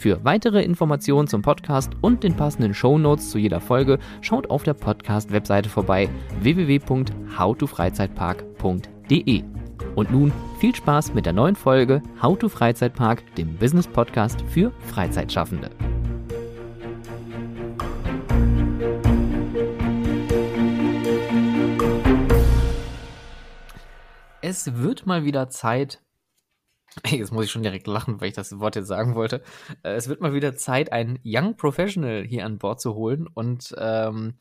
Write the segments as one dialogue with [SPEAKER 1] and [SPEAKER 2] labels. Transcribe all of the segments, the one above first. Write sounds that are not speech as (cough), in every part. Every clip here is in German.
[SPEAKER 1] Für weitere Informationen zum Podcast und den passenden Show Notes zu jeder Folge schaut auf der Podcast-Webseite vorbei www.howtofreizeitpark.de. Und nun viel Spaß mit der neuen Folge How to Freizeitpark, dem Business Podcast für Freizeitschaffende. Es wird mal wieder Zeit, Jetzt muss ich schon direkt lachen, weil ich das Wort jetzt sagen wollte. Äh, es wird mal wieder Zeit, einen Young Professional hier an Bord zu holen und ähm,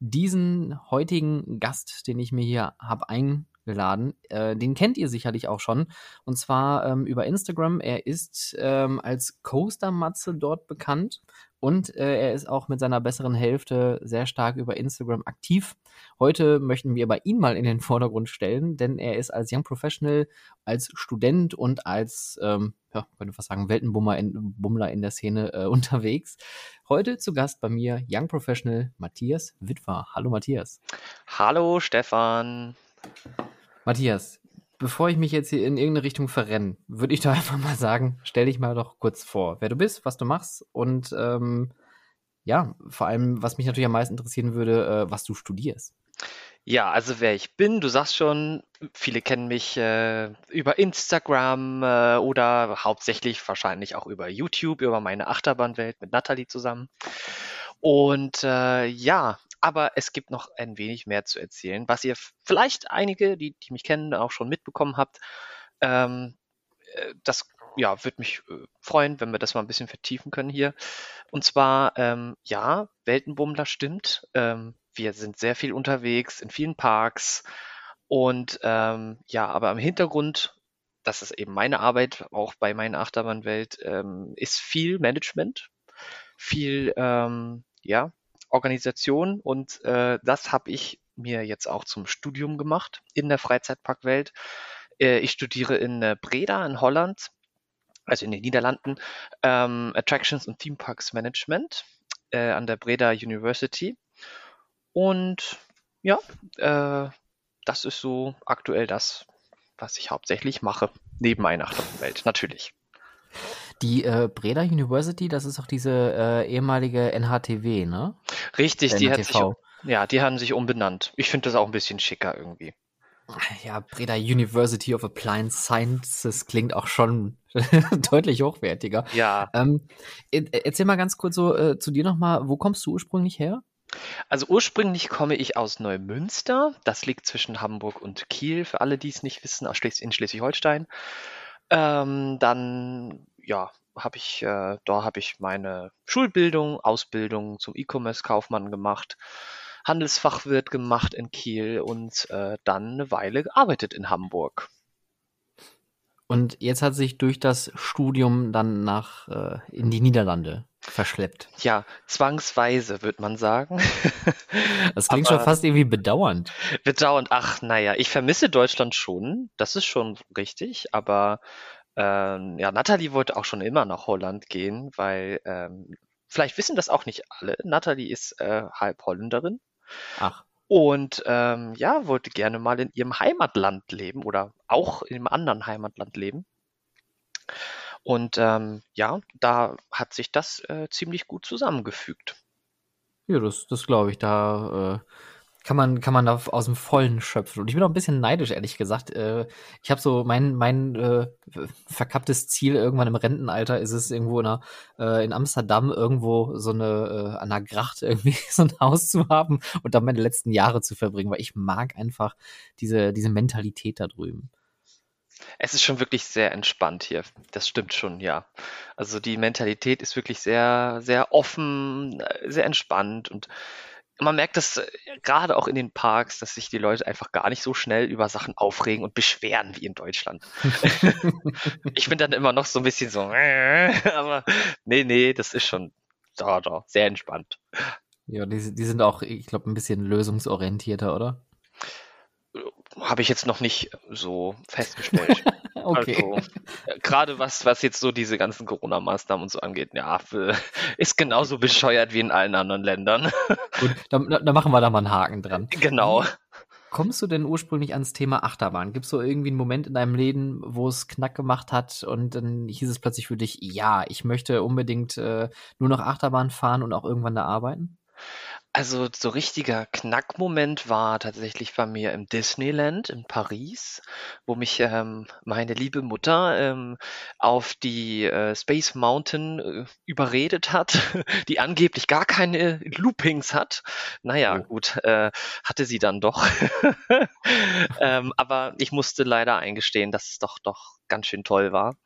[SPEAKER 1] diesen heutigen Gast, den ich mir hier habe eingeladen, äh, den kennt ihr sicherlich auch schon und zwar ähm, über Instagram. Er ist ähm, als Coaster-Matze dort bekannt und äh, er ist auch mit seiner besseren Hälfte sehr stark über Instagram aktiv. Heute möchten wir aber ihn mal in den (laughs) Vordergrund stellen, denn er ist als Young Professional, als Student und als, ähm, ja, könnte fast sagen, Weltenbummler in, Bummler in der Szene äh, (laughs) unterwegs. Heute zu Gast bei mir Young Professional Matthias Witwer. Hallo Matthias.
[SPEAKER 2] Hallo Stefan.
[SPEAKER 1] Matthias, bevor ich mich jetzt hier in irgendeine Richtung verrenne, würde ich doch (laughs) einfach mal sagen, stell dich mal doch kurz vor, wer du bist, was du machst und ähm, ja, vor allem, was mich natürlich am meisten interessieren würde, äh, was du studierst.
[SPEAKER 2] Ja, also wer ich bin, du sagst schon, viele kennen mich äh, über Instagram äh, oder hauptsächlich wahrscheinlich auch über YouTube, über meine Achterbahnwelt mit Nathalie zusammen. Und äh, ja, aber es gibt noch ein wenig mehr zu erzählen, was ihr vielleicht einige, die, die mich kennen, auch schon mitbekommen habt. Ähm, äh, das ja, würde mich äh, freuen, wenn wir das mal ein bisschen vertiefen können hier. Und zwar, ähm, ja, Weltenbummler stimmt. Ähm, wir sind sehr viel unterwegs in vielen Parks. Und ähm, ja, aber im Hintergrund, das ist eben meine Arbeit, auch bei meiner Achterbahnwelt, ähm, ist viel Management, viel ähm, ja, Organisation und äh, das habe ich mir jetzt auch zum Studium gemacht in der Freizeitparkwelt. Äh, ich studiere in äh, Breda in Holland, also in den Niederlanden, ähm, Attractions und Theme Parks Management äh, an der Breda University. Und ja, äh, das ist so aktuell das, was ich hauptsächlich mache, neben meiner Achterwelt, natürlich.
[SPEAKER 1] Die äh, Breda University, das ist auch diese äh, ehemalige NHTW, ne?
[SPEAKER 2] Richtig, die hat sich, ja, die haben sich umbenannt. Ich finde das auch ein bisschen schicker irgendwie.
[SPEAKER 1] Ja, Breda University of Applied Sciences klingt auch schon (laughs) deutlich hochwertiger.
[SPEAKER 2] Ja.
[SPEAKER 1] Ähm, erzähl mal ganz kurz so äh, zu dir nochmal, wo kommst du ursprünglich her?
[SPEAKER 2] Also ursprünglich komme ich aus Neumünster. Das liegt zwischen Hamburg und Kiel, für alle, die es nicht wissen, in Schleswig-Holstein. Ähm, dann ja, habe ich, äh, da habe ich meine Schulbildung, Ausbildung zum E-Commerce-Kaufmann gemacht, Handelsfachwirt gemacht in Kiel und äh, dann eine Weile gearbeitet in Hamburg.
[SPEAKER 1] Und jetzt hat sich durch das Studium dann nach äh, in die Niederlande verschleppt.
[SPEAKER 2] Ja, zwangsweise, würde man sagen. (laughs)
[SPEAKER 1] Das klingt schon fast irgendwie bedauernd.
[SPEAKER 2] Bedauernd, ach, naja, ich vermisse Deutschland schon, das ist schon richtig, aber ähm, ja, Natalie wollte auch schon immer nach Holland gehen, weil ähm, vielleicht wissen das auch nicht alle. Natalie ist äh, halb Holländerin.
[SPEAKER 1] Ach.
[SPEAKER 2] Und ähm, ja, wollte gerne mal in ihrem Heimatland leben oder auch in einem anderen Heimatland leben. Und ähm, ja, da hat sich das äh, ziemlich gut zusammengefügt.
[SPEAKER 1] Ja, das, das glaube ich. Da, äh, kann man, kann man da aus dem Vollen schöpfen. Und ich bin auch ein bisschen neidisch, ehrlich gesagt. Äh, ich habe so mein, mein äh, verkapptes Ziel irgendwann im Rentenalter ist es irgendwo in, einer, äh, in Amsterdam irgendwo so eine äh, an der Gracht irgendwie (laughs) so ein Haus zu haben und dann meine letzten Jahre zu verbringen, weil ich mag einfach diese, diese Mentalität da drüben.
[SPEAKER 2] Es ist schon wirklich sehr entspannt hier. Das stimmt schon, ja. Also die Mentalität ist wirklich sehr, sehr offen, äh, sehr entspannt und man merkt das äh, gerade auch in den Parks, dass sich die Leute einfach gar nicht so schnell über Sachen aufregen und beschweren wie in Deutschland. (laughs) ich bin dann immer noch so ein bisschen so, (laughs) aber nee, nee, das ist schon da, da, sehr entspannt.
[SPEAKER 1] Ja, die, die sind auch, ich glaube, ein bisschen lösungsorientierter, oder?
[SPEAKER 2] Habe ich jetzt noch nicht so festgestellt. (laughs) okay. Also, äh, gerade was, was jetzt so diese ganzen Corona-Maßnahmen und so angeht, ja, ist genauso bescheuert wie in allen anderen Ländern. (laughs)
[SPEAKER 1] Gut, dann, dann machen wir da mal einen Haken dran.
[SPEAKER 2] Genau.
[SPEAKER 1] Kommst du denn ursprünglich ans Thema Achterbahn? Gibt es so irgendwie einen Moment in deinem Leben, wo es knack gemacht hat und dann hieß es plötzlich für dich, ja, ich möchte unbedingt äh, nur noch Achterbahn fahren und auch irgendwann da arbeiten?
[SPEAKER 2] Also, so richtiger Knackmoment war tatsächlich bei mir im Disneyland in Paris, wo mich, ähm, meine liebe Mutter, ähm, auf die, äh, Space Mountain, äh, überredet hat, (laughs) die angeblich gar keine Loopings hat. Na ja, Oh. gut, äh, hatte sie dann doch. (laughs) Ähm, aber ich musste leider eingestehen, dass es doch doch ganz schön toll war.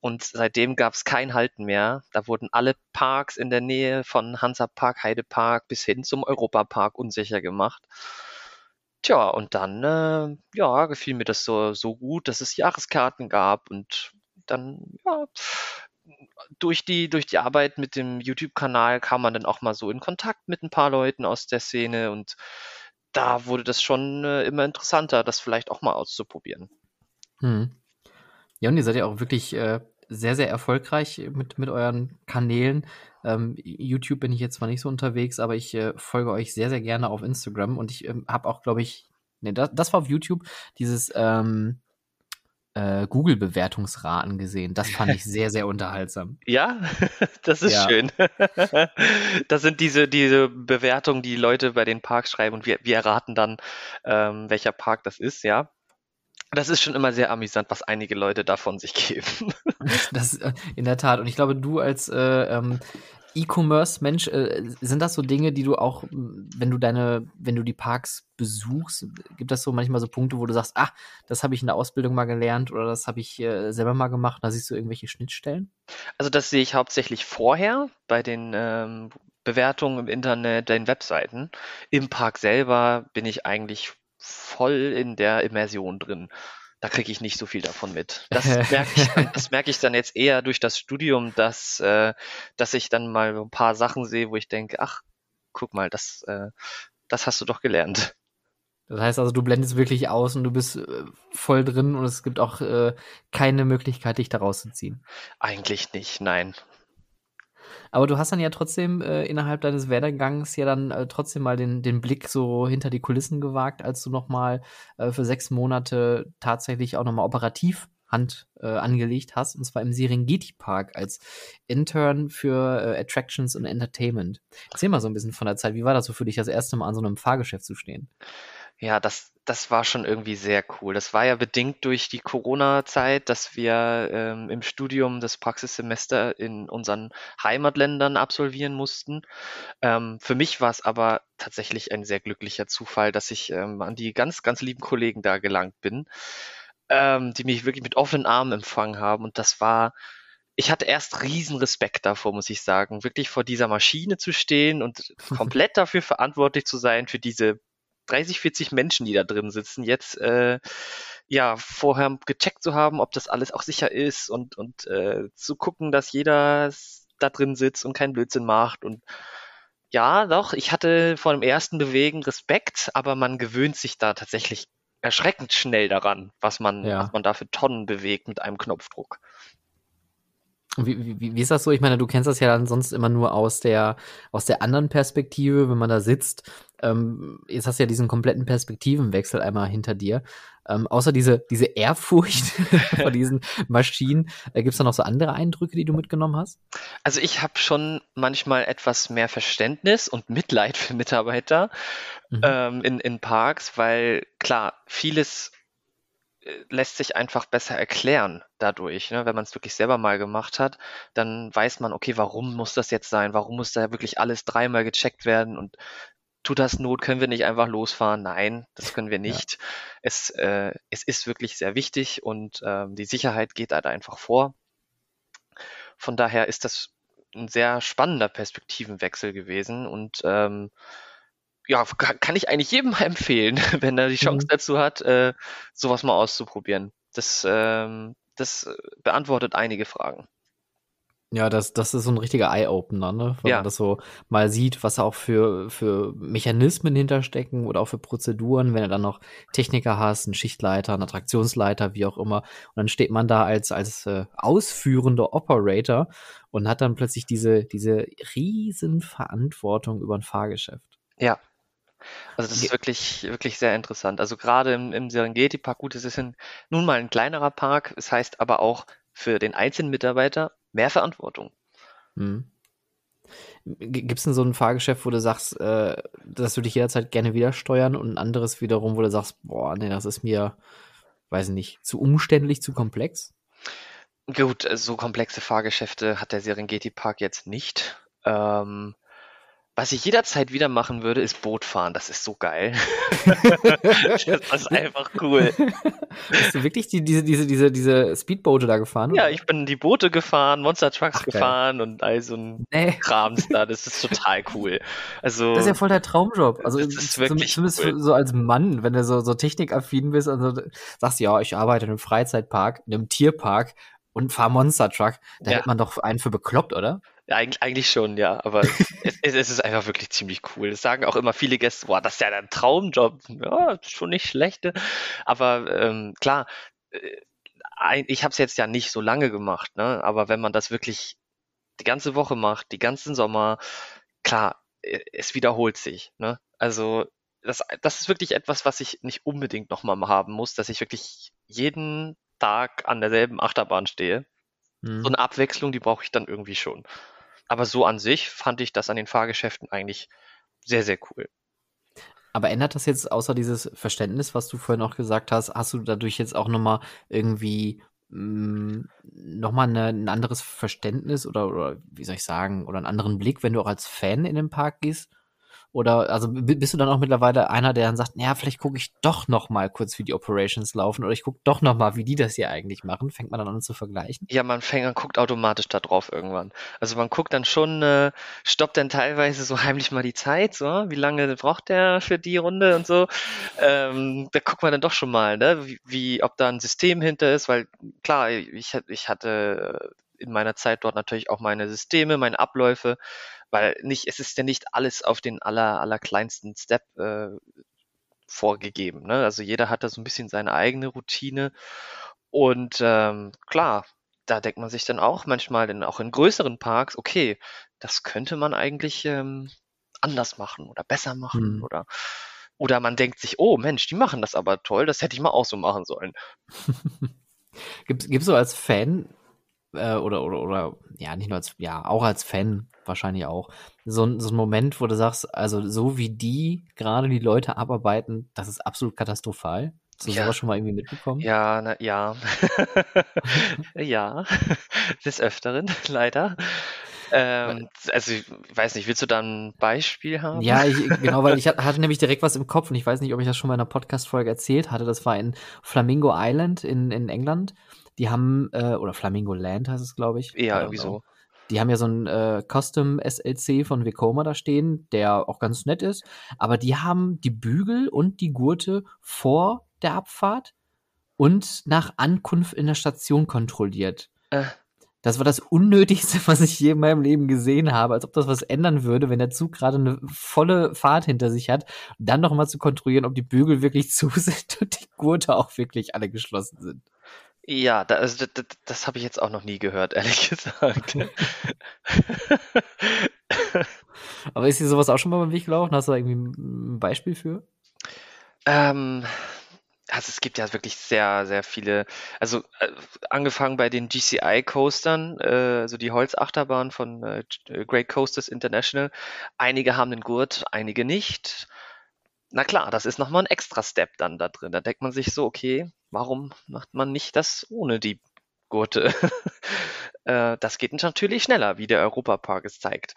[SPEAKER 2] Und seitdem gab es kein Halten mehr. Da wurden alle Parks in der Nähe von Hansapark, Heidepark bis hin zum Europapark unsicher gemacht. Tja, und dann, äh, ja, gefiel mir das so, so gut, dass es Jahreskarten gab und dann, ja, durch die, durch die Arbeit mit dem YouTube-Kanal kam man dann auch mal so in Kontakt mit ein paar Leuten aus der Szene und da wurde das schon äh, immer interessanter, das vielleicht auch mal auszuprobieren.
[SPEAKER 1] Hm. Ja, und ihr seid ja auch wirklich äh, sehr, sehr erfolgreich mit, mit euren Kanälen. Ähm, YouTube bin ich jetzt zwar nicht so unterwegs, aber ich äh, folge euch sehr, sehr gerne auf Instagram und ich ähm, habe auch, glaube ich, nee, das, das war auf YouTube, dieses ähm, äh, Google-Bewertungsraten gesehen. Das fand ich sehr, sehr unterhaltsam. (laughs)
[SPEAKER 2] Ja, (laughs) das ist ja. schön. (laughs) das sind diese, diese Bewertungen, die Leute bei den Parks schreiben und wir, wir erraten dann, ähm, welcher Park das ist, ja. Das ist schon immer sehr amüsant, was einige Leute davon sich geben.
[SPEAKER 1] das äh, in der Tat. Und ich glaube, du als äh, ähm, E-Commerce-Mensch, äh, sind das so Dinge, die du auch, wenn du deine, wenn du die Parks besuchst, gibt das so manchmal so Punkte, wo du sagst, ah, das habe ich in der Ausbildung mal gelernt oder das habe ich äh, selber mal gemacht, da siehst du irgendwelche Schnittstellen?
[SPEAKER 2] Also das sehe ich hauptsächlich vorher bei den ähm, Bewertungen im Internet, den Webseiten. Im Park selber bin ich eigentlich voll in der Immersion drin. Da kriege ich nicht so viel davon mit. Das (laughs) merke ich, das merke ich dann jetzt eher durch das Studium, dass, äh, dass ich dann mal ein paar Sachen sehe, wo ich denke, ach, guck mal, das, äh, das hast du doch gelernt.
[SPEAKER 1] Das heißt also, du blendest wirklich aus und du bist äh, voll drin und es gibt auch äh, keine Möglichkeit, dich da rauszuziehen.
[SPEAKER 2] Eigentlich nicht, nein.
[SPEAKER 1] Aber du hast dann ja trotzdem äh, innerhalb deines Werdegangs ja dann äh, trotzdem mal den, den Blick so hinter die Kulissen gewagt, als du nochmal äh, für sechs Monate tatsächlich auch nochmal operativ Hand äh, angelegt hast, und zwar im Serengeti Park als Intern für äh, Attractions und Entertainment. Erzähl mal so ein bisschen von der Zeit. Wie war das so für dich, das erste Mal an so einem Fahrgeschäft zu stehen?
[SPEAKER 2] Ja, das, das war schon irgendwie sehr cool. Das war ja bedingt durch die Corona-Zeit, dass wir ähm, im Studium das Praxissemester in unseren Heimatländern absolvieren mussten. Ähm, für mich war es aber tatsächlich ein sehr glücklicher Zufall, dass ich ähm, an die ganz, ganz lieben Kollegen da gelangt bin, ähm, die mich wirklich mit offenen Armen empfangen haben. Und das war, ich hatte erst riesen Respekt davor, muss ich sagen, wirklich vor dieser Maschine zu stehen und (laughs) komplett dafür verantwortlich zu sein für diese 30, 40 Menschen, die da drin sitzen, jetzt äh, ja vorher gecheckt zu haben, ob das alles auch sicher ist und, und äh, zu gucken, dass jeder da drin sitzt und keinen Blödsinn macht und ja, doch, ich hatte vor dem ersten Bewegen Respekt, aber man gewöhnt sich da tatsächlich erschreckend schnell daran, was man, ja. was man da für Tonnen bewegt mit einem Knopfdruck.
[SPEAKER 1] Wie, wie, wie ist das so? Ich meine, du kennst das ja dann sonst immer nur aus der, aus der anderen Perspektive, wenn man da sitzt. Ähm, jetzt hast du ja diesen kompletten Perspektivenwechsel einmal hinter dir. Ähm, außer diese, diese Ehrfurcht (laughs) vor diesen Maschinen, äh, gibt es da noch so andere Eindrücke, die du mitgenommen hast?
[SPEAKER 2] Also ich habe schon manchmal etwas mehr Verständnis und Mitleid für Mitarbeiter mhm. ähm, in, in Parks, weil klar, vieles lässt sich einfach besser erklären dadurch. Ne? Wenn man es wirklich selber mal gemacht hat, dann weiß man, okay, warum muss das jetzt sein? Warum muss da wirklich alles dreimal gecheckt werden? Und tut das Not, können wir nicht einfach losfahren? Nein, das können wir nicht. Ja. Es, äh, es ist wirklich sehr wichtig und ähm, die Sicherheit geht halt einfach vor. Von daher ist das ein sehr spannender Perspektivenwechsel gewesen und ähm, ja, kann ich eigentlich jedem (laughs) empfehlen, wenn er die Chance mhm. dazu hat, äh, sowas mal auszuprobieren. Das, ähm, das beantwortet einige Fragen.
[SPEAKER 1] Ja, das, das ist so ein richtiger Eye-Opener, ne? Wenn ja. man das so mal sieht, was auch für, für Mechanismen hinterstecken oder auch für Prozeduren, wenn du dann noch Techniker hast, einen Schichtleiter, einen Attraktionsleiter, wie auch immer. Und dann steht man da als, als äh, ausführender Operator und hat dann plötzlich diese, diese riesen Verantwortung über ein Fahrgeschäft.
[SPEAKER 2] Ja, also das ist wirklich, wirklich sehr interessant. Also gerade im, im Serengeti-Park, gut, es ist ein, nun mal ein kleinerer Park, es heißt aber auch für den einzelnen Mitarbeiter mehr Verantwortung. Mhm.
[SPEAKER 1] Gibt es denn so ein Fahrgeschäft, wo du sagst, äh, dass du dich jederzeit gerne wieder steuern und ein anderes wiederum, wo du sagst, boah, nee, das ist mir, weiß nicht, zu umständlich, zu komplex?
[SPEAKER 2] Gut, so komplexe Fahrgeschäfte hat der Serengeti-Park jetzt nicht. Ähm, was ich jederzeit wieder machen würde, ist Boot fahren. Das ist so geil. (laughs) das ist einfach cool.
[SPEAKER 1] Hast du wirklich die, diese, diese, diese, diese Speedboote da gefahren?
[SPEAKER 2] Ja, ich bin die Boote gefahren, Monster Trucks Ach, gefahren und all so ein nee. Krams da. Das ist total cool. Also,
[SPEAKER 1] das ist ja voll der Traumjob. Also das ist wirklich zumindest cool. so als Mann, wenn du so, so technikaffin bist und so, sagst, ja, ich arbeite in einem Freizeitpark, in einem Tierpark und fahr Monster Truck. Da ja. hätte man doch einen für bekloppt, oder?
[SPEAKER 2] Ja, eigentlich, schon, ja. Aber (laughs) es, es, ist einfach wirklich ziemlich cool. Das sagen auch immer viele Gäste, boah, das ist ja ein Traumjob. Ja, schon nicht schlecht. Ne? Aber ähm, klar, äh, ich habe es jetzt ja nicht so lange gemacht, ne? Aber wenn man das wirklich die ganze Woche macht, die ganzen Sommer, klar, äh, es wiederholt sich. Ne? Also das, das ist wirklich etwas, was ich nicht unbedingt nochmal haben muss, dass ich wirklich jeden Tag an derselben Achterbahn stehe. Mhm. So eine Abwechslung, die brauche ich dann irgendwie schon. Aber so an sich fand ich das an den Fahrgeschäften eigentlich sehr, sehr cool.
[SPEAKER 1] Aber ändert das jetzt außer dieses Verständnis, was du vorhin auch gesagt hast, hast du dadurch jetzt auch nochmal irgendwie mm, nochmal ein anderes Verständnis oder, oder wie soll ich sagen, oder einen anderen Blick, wenn du auch als Fan in den Park gehst? Oder also bist du dann auch mittlerweile einer, der dann sagt, naja, vielleicht gucke ich doch noch mal kurz, wie die Operations laufen oder ich gucke doch noch mal, wie die das hier eigentlich machen. Fängt man dann an zu vergleichen?
[SPEAKER 2] Ja, man fängt, man guckt automatisch da drauf irgendwann. Also man guckt dann schon, äh, stoppt dann teilweise so heimlich mal die Zeit, so wie lange braucht der für die Runde und so. Ähm, da guckt man dann doch schon mal, ne, wie, ob da ein System hinter ist, weil klar, ich, ich hatte in meiner Zeit dort natürlich auch meine Systeme, meine Abläufe weil nicht, es ist ja nicht alles auf den aller, allerkleinsten Step äh, vorgegeben. Ne? Also jeder hat da so ein bisschen seine eigene Routine. Und ähm, klar, da denkt man sich dann auch manchmal, denn auch in größeren Parks, okay, das könnte man eigentlich ähm, anders machen oder besser machen hm. oder oder man denkt sich, oh Mensch, die machen das aber toll, das hätte ich mal auch so machen sollen. (laughs)
[SPEAKER 1] gibt es so als Fan äh, oder, oder, oder, ja, nicht nur als, ja, auch als Fan wahrscheinlich auch, so, so ein Moment, wo du sagst, also so wie die gerade die Leute abarbeiten, das ist absolut katastrophal. Hast du ja. sowas schon mal irgendwie mitbekommen?
[SPEAKER 2] Ja, na, ja. (laughs) ja, des Öfteren, (laughs) leider. Ähm, also ich weiß nicht, willst du da ein Beispiel haben?
[SPEAKER 1] Ja, ich, (laughs) genau, weil ich hatte nämlich direkt was im Kopf und ich weiß nicht, ob ich das schon mal in einer Podcast-Folge erzählt hatte. Das war in Flamingo Island in, in England. Die haben, äh, oder Flamingo Land heißt es, glaube ich.
[SPEAKER 2] Ja, irgendwie so.
[SPEAKER 1] Die haben ja so einen äh, Custom SLC von Vekoma da stehen, der auch ganz nett ist. Aber die haben die Bügel und die Gurte vor der Abfahrt und nach Ankunft in der Station kontrolliert. Äh. Das war das Unnötigste, (laughs) was ich je in meinem Leben gesehen habe, als ob das was ändern würde, wenn der Zug gerade eine volle Fahrt hinter sich hat, dann noch mal zu kontrollieren, ob die Bügel wirklich (laughs) zu sind und die Gurte auch wirklich alle geschlossen sind.
[SPEAKER 2] Ja, da, also, das, das habe ich jetzt auch noch nie gehört, (laughs) ehrlich gesagt.
[SPEAKER 1] Aber ist dir sowas auch schon mal beim Weg gelaufen? Hast du da irgendwie ein Beispiel für?
[SPEAKER 2] Ähm, also es gibt ja wirklich sehr, sehr viele, also äh, angefangen bei den GCI-Coastern, äh, also die Holzachterbahn von äh, äh, Great Coasters International. Einige haben den Gurt, einige nicht. Na klar, das ist nochmal ein extra Step dann da drin. Da denkt man sich so, okay, warum macht man nicht das ohne die Gurte? (laughs) äh, das geht natürlich schneller, wie der Europapark es zeigt.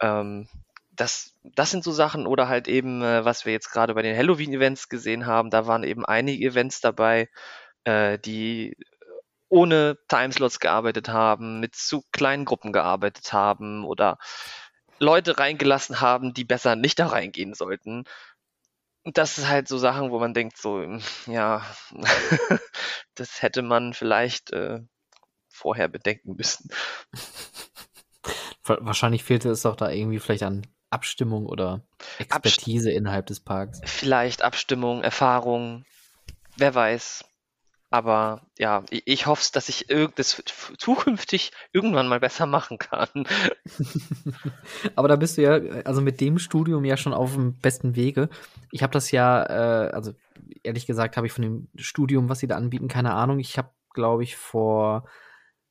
[SPEAKER 2] Ähm, das, das sind so Sachen oder halt eben, äh, was wir jetzt gerade bei den Halloween-Events gesehen haben, da waren eben einige Events dabei, äh, die ohne Timeslots gearbeitet haben, mit zu kleinen Gruppen gearbeitet haben oder Leute reingelassen haben, die besser nicht da reingehen sollten. Und das ist halt so Sachen, wo man denkt, so, ja, (laughs) das hätte man vielleicht äh, vorher bedenken müssen.
[SPEAKER 1] Wahrscheinlich fehlte es doch da irgendwie vielleicht an Abstimmung oder Expertise Abst innerhalb des Parks.
[SPEAKER 2] Vielleicht Abstimmung, Erfahrung, wer weiß. Aber ja, ich, ich hoffe, dass ich das zukünftig irgendwann mal besser machen kann. (laughs)
[SPEAKER 1] Aber da bist du ja, also mit dem Studium ja schon auf dem besten Wege. Ich habe das ja, äh, also ehrlich gesagt, habe ich von dem Studium, was sie da anbieten, keine Ahnung. Ich habe, glaube ich, vor,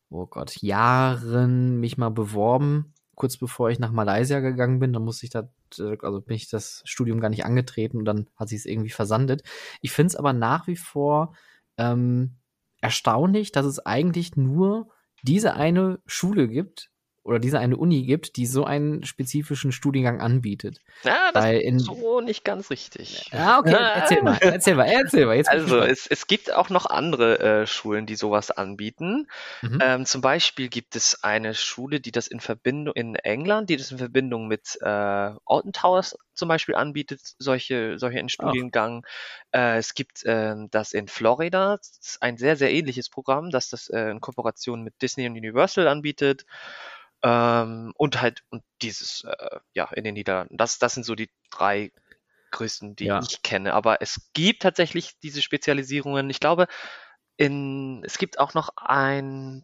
[SPEAKER 1] oh Gott, Jahren mich mal beworben kurz bevor ich nach Malaysia gegangen bin, dann musste ich da, äh, also bin ich das Studium gar nicht angetreten und dann hat sich es irgendwie versandet. Ich finde es aber nach wie vor ähm, erstaunlich, dass es eigentlich nur diese eine Schule gibt, oder diese eine Uni gibt, die so einen spezifischen Studiengang anbietet.
[SPEAKER 2] Ja, das Weil ist so nicht ganz richtig.
[SPEAKER 1] Ja, okay, erzähl mal, erzähl mal, erzähl mal.
[SPEAKER 2] Jetzt also es, es gibt auch noch andere äh, Schulen, die sowas anbieten. Mhm. Ähm, zum Beispiel gibt es eine Schule, die das in Verbindung in England, die das in Verbindung mit äh, Alton Towers zum Beispiel anbietet, solche, solche einen Studiengang. Äh, es gibt äh, das in Florida, das ist ein sehr, sehr ähnliches Programm, das das äh, in Kooperation mit Disney und Universal anbietet. Ähm, und halt und dieses, äh, ja, in den Niederlanden. Das, das sind so die drei größten, die ja. ich kenne. Aber es gibt tatsächlich diese Spezialisierungen. Ich glaube, in, es gibt auch noch ein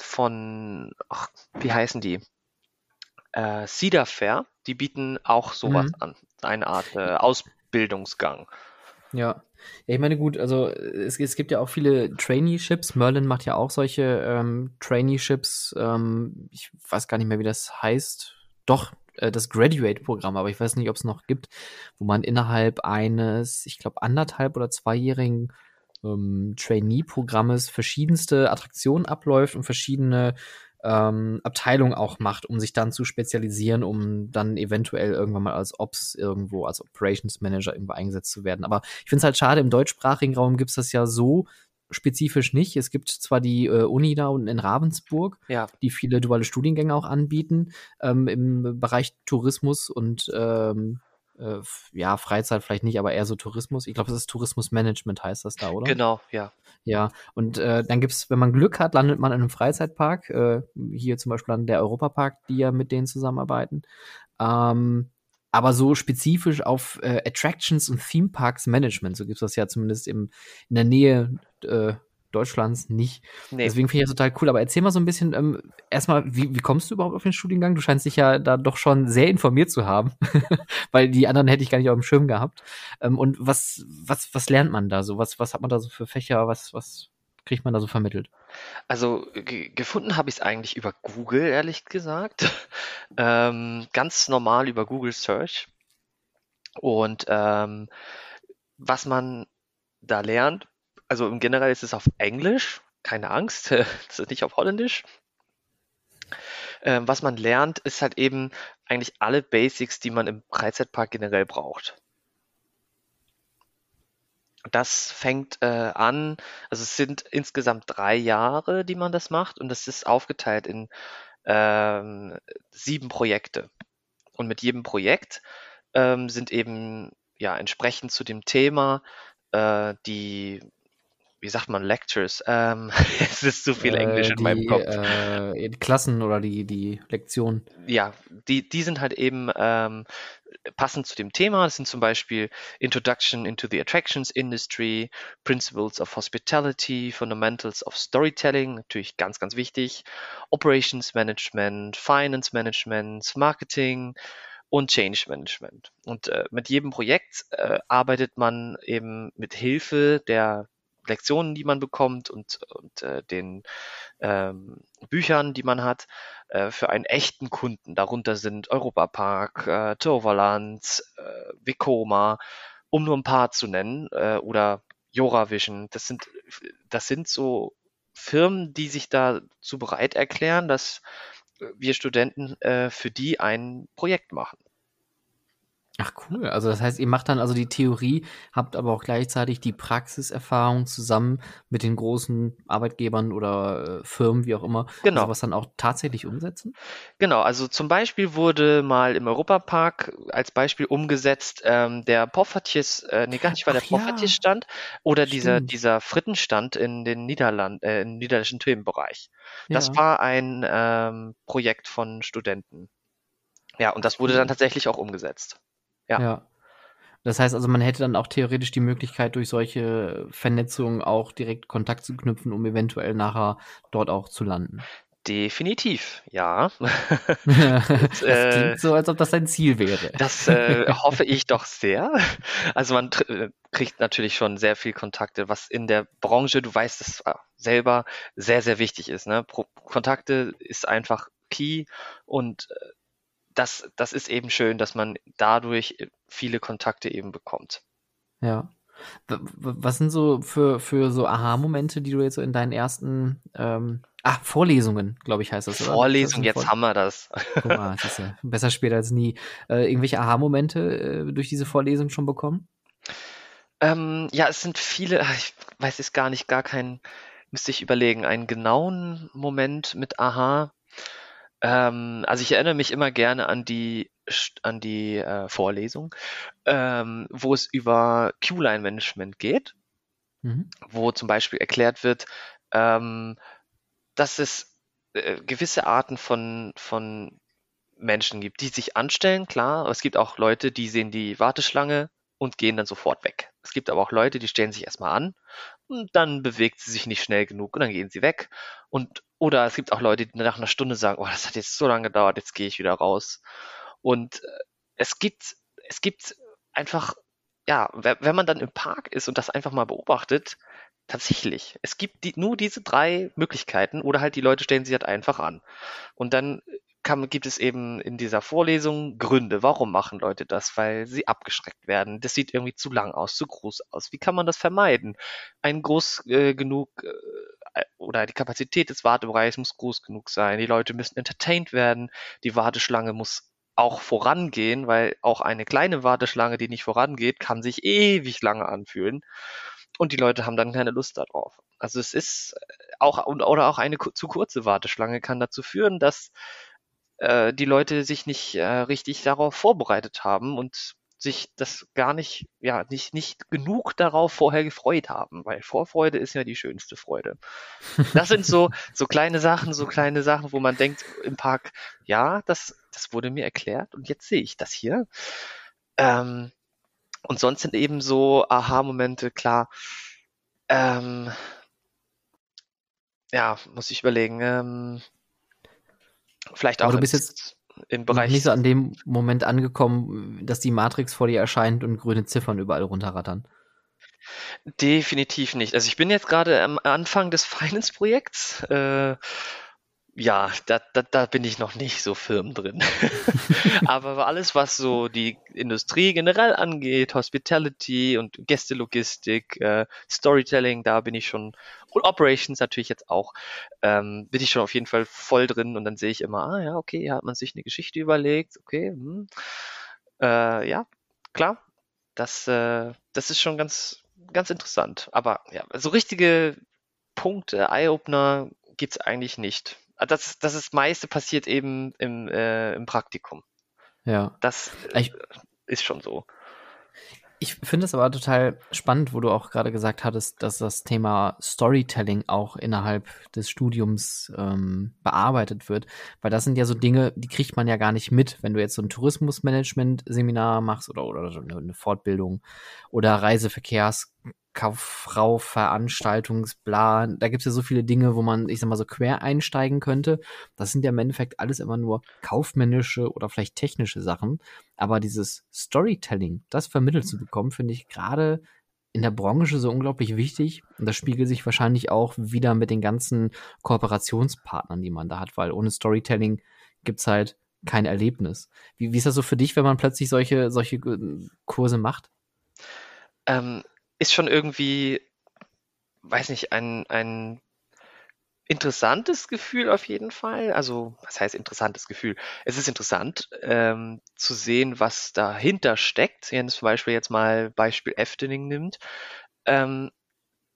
[SPEAKER 2] von, ach, wie heißen die? Äh, Cedar Fair, die bieten auch sowas mhm. an. Eine Art äh, Ausbildungsgang.
[SPEAKER 1] Ja. Ja, ich meine, gut, also es, es gibt ja auch viele Traineeships. Merlin macht ja auch solche ähm, Traineeships. Ähm, ich weiß gar nicht mehr, wie das heißt. Doch, äh, das Graduate-Programm, aber ich weiß nicht, ob es noch gibt, wo man innerhalb eines, ich glaube, anderthalb oder zweijährigen ähm, Trainee-Programmes verschiedenste Attraktionen abläuft und verschiedene ähm, Abteilung auch macht, um sich dann zu spezialisieren, um dann eventuell irgendwann mal als Ops irgendwo, als Operations Manager irgendwo eingesetzt zu werden. Aber ich finde es halt schade, im deutschsprachigen Raum gibt es das ja so spezifisch nicht. Es gibt zwar die äh, Uni da unten in Ravensburg, ja. die viele duale Studiengänge auch anbieten ähm, im Bereich Tourismus und ähm, äh, ja, Freizeit vielleicht nicht, aber eher so Tourismus. Ich glaube, es ist Tourismusmanagement heißt das da, oder?
[SPEAKER 2] Genau, ja.
[SPEAKER 1] Ja, und äh, dann gibt's, wenn man Glück hat, landet man in einem Freizeitpark, äh, hier zum Beispiel an der Europapark, die ja mit denen zusammenarbeiten. Ähm, aber so spezifisch auf äh, Attractions und Theme Parks Management, so gibt's das ja zumindest im, in der Nähe äh, Deutschlands nicht. Nee. Deswegen finde ich das total cool. Aber erzähl mal so ein bisschen, ähm, erstmal, wie, wie kommst du überhaupt auf den Studiengang? Du scheinst dich ja da doch schon sehr informiert zu haben, (laughs) weil die anderen hätte ich gar nicht auf dem Schirm gehabt. Ähm, und was, was, was lernt man da so? Was, was hat man da so für Fächer? Was, was kriegt man da so vermittelt?
[SPEAKER 2] Also gefunden habe ich es eigentlich über Google, ehrlich gesagt. (laughs) ähm, ganz normal über Google Search. Und ähm, was man da lernt, also im Generell ist es auf Englisch, keine Angst, (laughs) das ist nicht auf Holländisch. Ähm, was man lernt, ist halt eben eigentlich alle Basics, die man im Freizeitpark generell braucht. Das fängt äh, an, also es sind insgesamt drei Jahre, die man das macht und das ist aufgeteilt in ähm, sieben Projekte. Und mit jedem Projekt ähm, sind eben ja entsprechend zu dem Thema äh, die wie sagt man, Lectures? Ähm, (laughs) es ist zu viel
[SPEAKER 1] Äh,
[SPEAKER 2] Englisch in meinem
[SPEAKER 1] die,
[SPEAKER 2] Kopf.
[SPEAKER 1] äh, die Klassen oder die, die Lektionen.
[SPEAKER 2] Ja, die, die sind halt eben ähm, passend zu dem Thema. Das sind zum Beispiel Introduction into the Attractions Industry, Principles of Hospitality, Fundamentals of Storytelling, natürlich ganz, ganz wichtig, Operations Management, Finance Management, Marketing und Change Management. Und äh, mit jedem Projekt äh, arbeitet man eben mit Hilfe der Lektionen, die man bekommt und, und äh, den ähm, Büchern, die man hat, äh, für einen echten Kunden. Darunter sind Europapark, äh, Toverland, äh, Vekoma, um nur ein paar zu nennen, äh, oder Joravision. Das sind, das sind so Firmen, die sich dazu bereit erklären, dass wir Studenten äh, für die ein Projekt machen.
[SPEAKER 1] Ach cool. Also das heißt, ihr macht dann also die Theorie, habt aber auch gleichzeitig die Praxiserfahrung zusammen mit den großen Arbeitgebern oder äh, Firmen, wie auch immer,
[SPEAKER 2] Genau.
[SPEAKER 1] sowas dann auch tatsächlich umsetzen?
[SPEAKER 2] Genau, also zum Beispiel wurde mal im Europapark als Beispiel umgesetzt ähm, der Poffertjes, äh, nee, gar nicht, war der
[SPEAKER 1] Ach ja.
[SPEAKER 2] Poffertjes-Stand oder dieser,
[SPEAKER 1] Stimmt.
[SPEAKER 2] dieser Frittenstand in den Niederlanden, äh, im niederländischen Themenbereich. Das
[SPEAKER 1] Ja.
[SPEAKER 2] war ein ähm, Projekt von Studenten. Ja, und das wurde dann tatsächlich auch umgesetzt. Ja.
[SPEAKER 1] Ja. Das heißt also, man hätte dann auch theoretisch die Möglichkeit, durch solche Vernetzungen auch direkt Kontakt zu knüpfen, um eventuell nachher dort auch zu landen.
[SPEAKER 2] Definitiv, ja. (laughs)
[SPEAKER 1] das
[SPEAKER 2] äh,
[SPEAKER 1] klingt so, als ob das dein Ziel wäre.
[SPEAKER 2] Das äh, (laughs) hoffe ich doch sehr. Also man äh, kriegt natürlich schon sehr viel Kontakte, was in der Branche, du weißt es äh, selber, sehr, sehr wichtig ist. Ne? Pro Kontakte ist einfach key und äh, das, das ist eben schön, dass man dadurch äh, viele Kontakte eben bekommt.
[SPEAKER 1] Ja. Was sind so für, für so Aha-Momente, die du jetzt so in deinen ersten, ähm, ah, Vorlesungen, glaube ich, heißt das, oder?
[SPEAKER 2] Vorlesung,
[SPEAKER 1] Das
[SPEAKER 2] jetzt
[SPEAKER 1] sind
[SPEAKER 2] haben wir das.
[SPEAKER 1] Guck mal, das ist ja (laughs) besser später als nie. Äh, irgendwelche Aha-Momente äh, durch diese Vorlesung schon bekommen?
[SPEAKER 2] Ähm, ja, es sind viele, ich weiß jetzt gar nicht, gar keinen, müsste ich überlegen, einen genauen Moment mit Aha. Ähm, also ich erinnere mich immer gerne an die, an die äh, Vorlesung, ähm, wo es über Q-Line-Management geht,
[SPEAKER 1] Mhm.
[SPEAKER 2] wo zum Beispiel erklärt wird, ähm, dass es äh, gewisse Arten von, von Menschen gibt, die sich anstellen, klar, aber es gibt auch Leute, die sehen die Warteschlange und gehen dann sofort weg. Es gibt aber auch Leute, die stellen sich erstmal an und dann bewegt sie sich nicht schnell genug und dann gehen sie weg. Und oder es gibt auch Leute, die nach einer Stunde sagen, oh, das hat jetzt so lange gedauert, jetzt gehe ich wieder raus. Und äh, es gibt, es gibt einfach, ja, we- wenn man dann im Park ist und das einfach mal beobachtet, tatsächlich, es gibt die, nur diese drei Möglichkeiten oder halt die Leute stellen sich halt einfach an. Und dann kann, gibt es eben in dieser Vorlesung Gründe, warum machen Leute das, weil sie abgeschreckt werden. Das sieht irgendwie zu lang aus, zu groß aus. Wie kann man das vermeiden? Ein groß äh, genug äh, oder die Kapazität des Wartebereichs muss groß genug sein. Die Leute müssen entertained werden. Die Warteschlange muss auch vorangehen, weil auch eine kleine Warteschlange, die nicht vorangeht, kann sich ewig lange anfühlen. Und die Leute haben dann keine Lust darauf. Also es ist auch, oder auch eine zu kurze Warteschlange kann dazu führen, dass äh, die Leute sich nicht äh, richtig darauf vorbereitet haben und sich das gar nicht, ja, nicht, nicht genug darauf vorher gefreut haben, weil Vorfreude ist ja die schönste Freude. Das sind so, (laughs) so kleine Sachen, so kleine Sachen, wo man denkt im Park, ja, das, das wurde mir erklärt und jetzt sehe ich das hier. Ähm, und sonst sind eben so Aha-Momente, klar, ähm, ja, muss ich überlegen, ähm, vielleicht auch
[SPEAKER 1] Aber du bist jetzt
[SPEAKER 2] im Bereich
[SPEAKER 1] nicht so an dem Moment angekommen, dass die Matrix vor dir erscheint und grüne Ziffern überall runterrattern.
[SPEAKER 2] Definitiv nicht. Also ich bin jetzt gerade am Anfang des (laughs) Finance-Projekts. Äh, ja, da, da, da bin ich noch nicht so firm drin. (laughs) Aber alles, was so die Industrie generell angeht, Hospitality und Gästelogistik, äh, Storytelling, da bin ich schon, Operations natürlich jetzt auch, ähm, bin ich schon auf jeden Fall voll drin und dann sehe ich immer, ah ja, okay, hier hat man sich eine Geschichte überlegt, okay, hm. äh, ja, klar, das, äh, das ist schon ganz, ganz interessant. Aber ja, so richtige Punkte, Eye-Opener gibt's eigentlich nicht. Ah, Das, das ist meiste passiert eben im, äh, im Praktikum.
[SPEAKER 1] Ja.
[SPEAKER 2] Das äh,
[SPEAKER 1] Ich,
[SPEAKER 2] ist schon so.
[SPEAKER 1] Ich finde es aber total spannend, wo du auch gerade gesagt hattest, dass das Thema Storytelling auch innerhalb des Studiums ähm, bearbeitet wird, weil das sind ja so Dinge, die kriegt man ja gar nicht mit, wenn du jetzt so ein Tourismusmanagement-Seminar machst oder, oder so eine Fortbildung oder Reiseverkehrs Kauffrau, Veranstaltungsbla. Da gibt's ja so viele Dinge, wo man, ich sag mal, so quer einsteigen könnte. Das sind ja im Endeffekt alles immer nur kaufmännische oder vielleicht technische Sachen. Aber dieses Storytelling, das vermittelt zu bekommen, finde ich gerade in der Branche so unglaublich wichtig. Und das spiegelt sich wahrscheinlich auch wieder mit den ganzen Kooperationspartnern, die man da hat, weil ohne Storytelling gibt's halt kein Erlebnis. Wie, wie ist das so für dich, wenn man plötzlich solche, solche äh, Kurse macht?
[SPEAKER 2] Ähm, ist schon irgendwie, weiß nicht, ein, ein interessantes Gefühl auf jeden Fall. Also, was heißt interessantes Gefühl? Es ist interessant ähm, zu sehen, was dahinter steckt. Wenn es zum Beispiel jetzt mal Beispiel Eftening nimmt, ähm,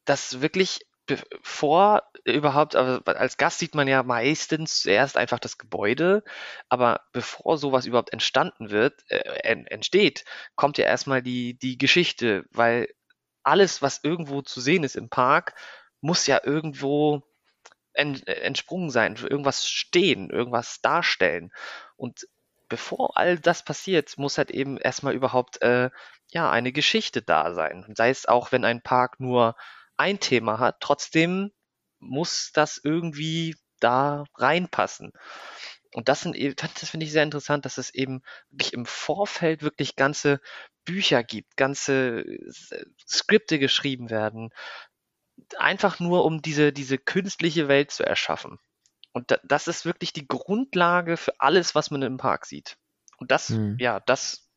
[SPEAKER 2] dass wirklich bevor überhaupt, also als Gast sieht man ja meistens zuerst einfach das Gebäude, aber bevor sowas überhaupt entstanden wird, äh, entsteht, kommt ja erstmal die, die Geschichte, weil alles, was irgendwo zu sehen ist im Park, muss ja irgendwo entsprungen sein, irgendwas stehen, irgendwas darstellen. Und bevor all das passiert, muss halt eben erstmal überhaupt äh, ja eine Geschichte da sein. Sei es auch, wenn ein Park nur ein Thema hat, trotzdem muss das irgendwie da reinpassen. Und das sind eben, das finde ich sehr interessant, dass es eben wirklich im Vorfeld wirklich ganze Bücher gibt, ganze äh, Skripte geschrieben werden, einfach nur um diese, diese künstliche Welt zu erschaffen. Und das ist wirklich die Grundlage für alles, was man im Park sieht. Und das, hm. ja, das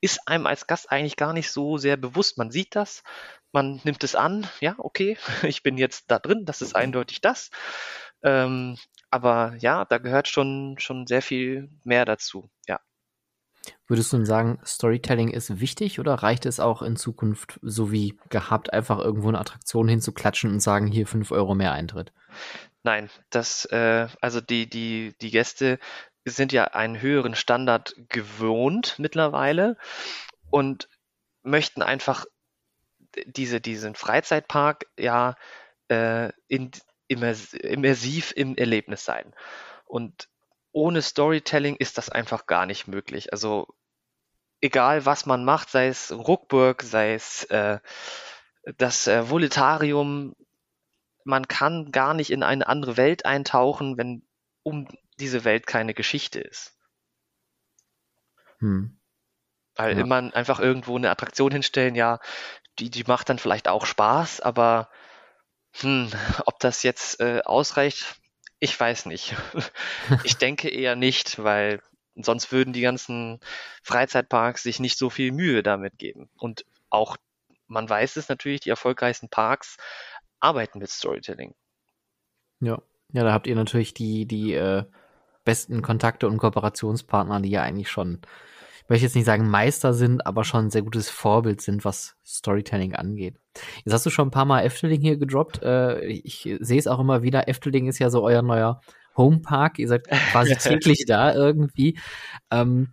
[SPEAKER 2] ist einem als Gast eigentlich gar nicht so sehr bewusst. Man sieht das, man nimmt es an, ja, okay, (laughs) ich bin jetzt da drin, das ist eindeutig das. Ähm, aber ja, da gehört schon, schon sehr viel mehr dazu, ja.
[SPEAKER 1] Würdest du denn sagen, Storytelling ist wichtig oder reicht es auch in Zukunft so wie gehabt, einfach irgendwo eine Attraktion hinzuklatschen und sagen, hier fünf Euro mehr Eintritt?
[SPEAKER 2] Nein, das, äh, also die, die, die Gäste sind ja einen höheren Standard gewohnt mittlerweile und möchten einfach diese, diesen Freizeitpark ja äh, in, immersiv im Erlebnis sein. Und ohne Storytelling ist das einfach gar nicht möglich. Also egal was man macht, sei es Ruckburg, sei es äh, das äh, Voletarium, man kann gar nicht in eine andere Welt eintauchen, wenn um diese Welt keine Geschichte ist. Hm. Weil ja. immer einfach irgendwo eine Attraktion hinstellen, ja, die, die macht dann vielleicht auch Spaß, aber hm, ob das jetzt äh, ausreicht, ich weiß nicht. (laughs) ich denke eher nicht, weil sonst würden die ganzen Freizeitparks sich nicht so viel Mühe damit geben. Und auch, man weiß es natürlich, die erfolgreichsten Parks arbeiten mit Storytelling.
[SPEAKER 1] Ja, ja, da habt ihr natürlich die, die äh, besten Kontakte und Kooperationspartner, die ja eigentlich schon möchte jetzt nicht sagen Meister sind, aber schon ein sehr gutes Vorbild sind, was Storytelling angeht. Jetzt hast du schon ein paar Mal Efteling hier gedroppt. Äh, ich sehe es auch immer wieder. Efteling ist ja so euer neuer Homepark. Ihr seid quasi (laughs) täglich da irgendwie. Ähm,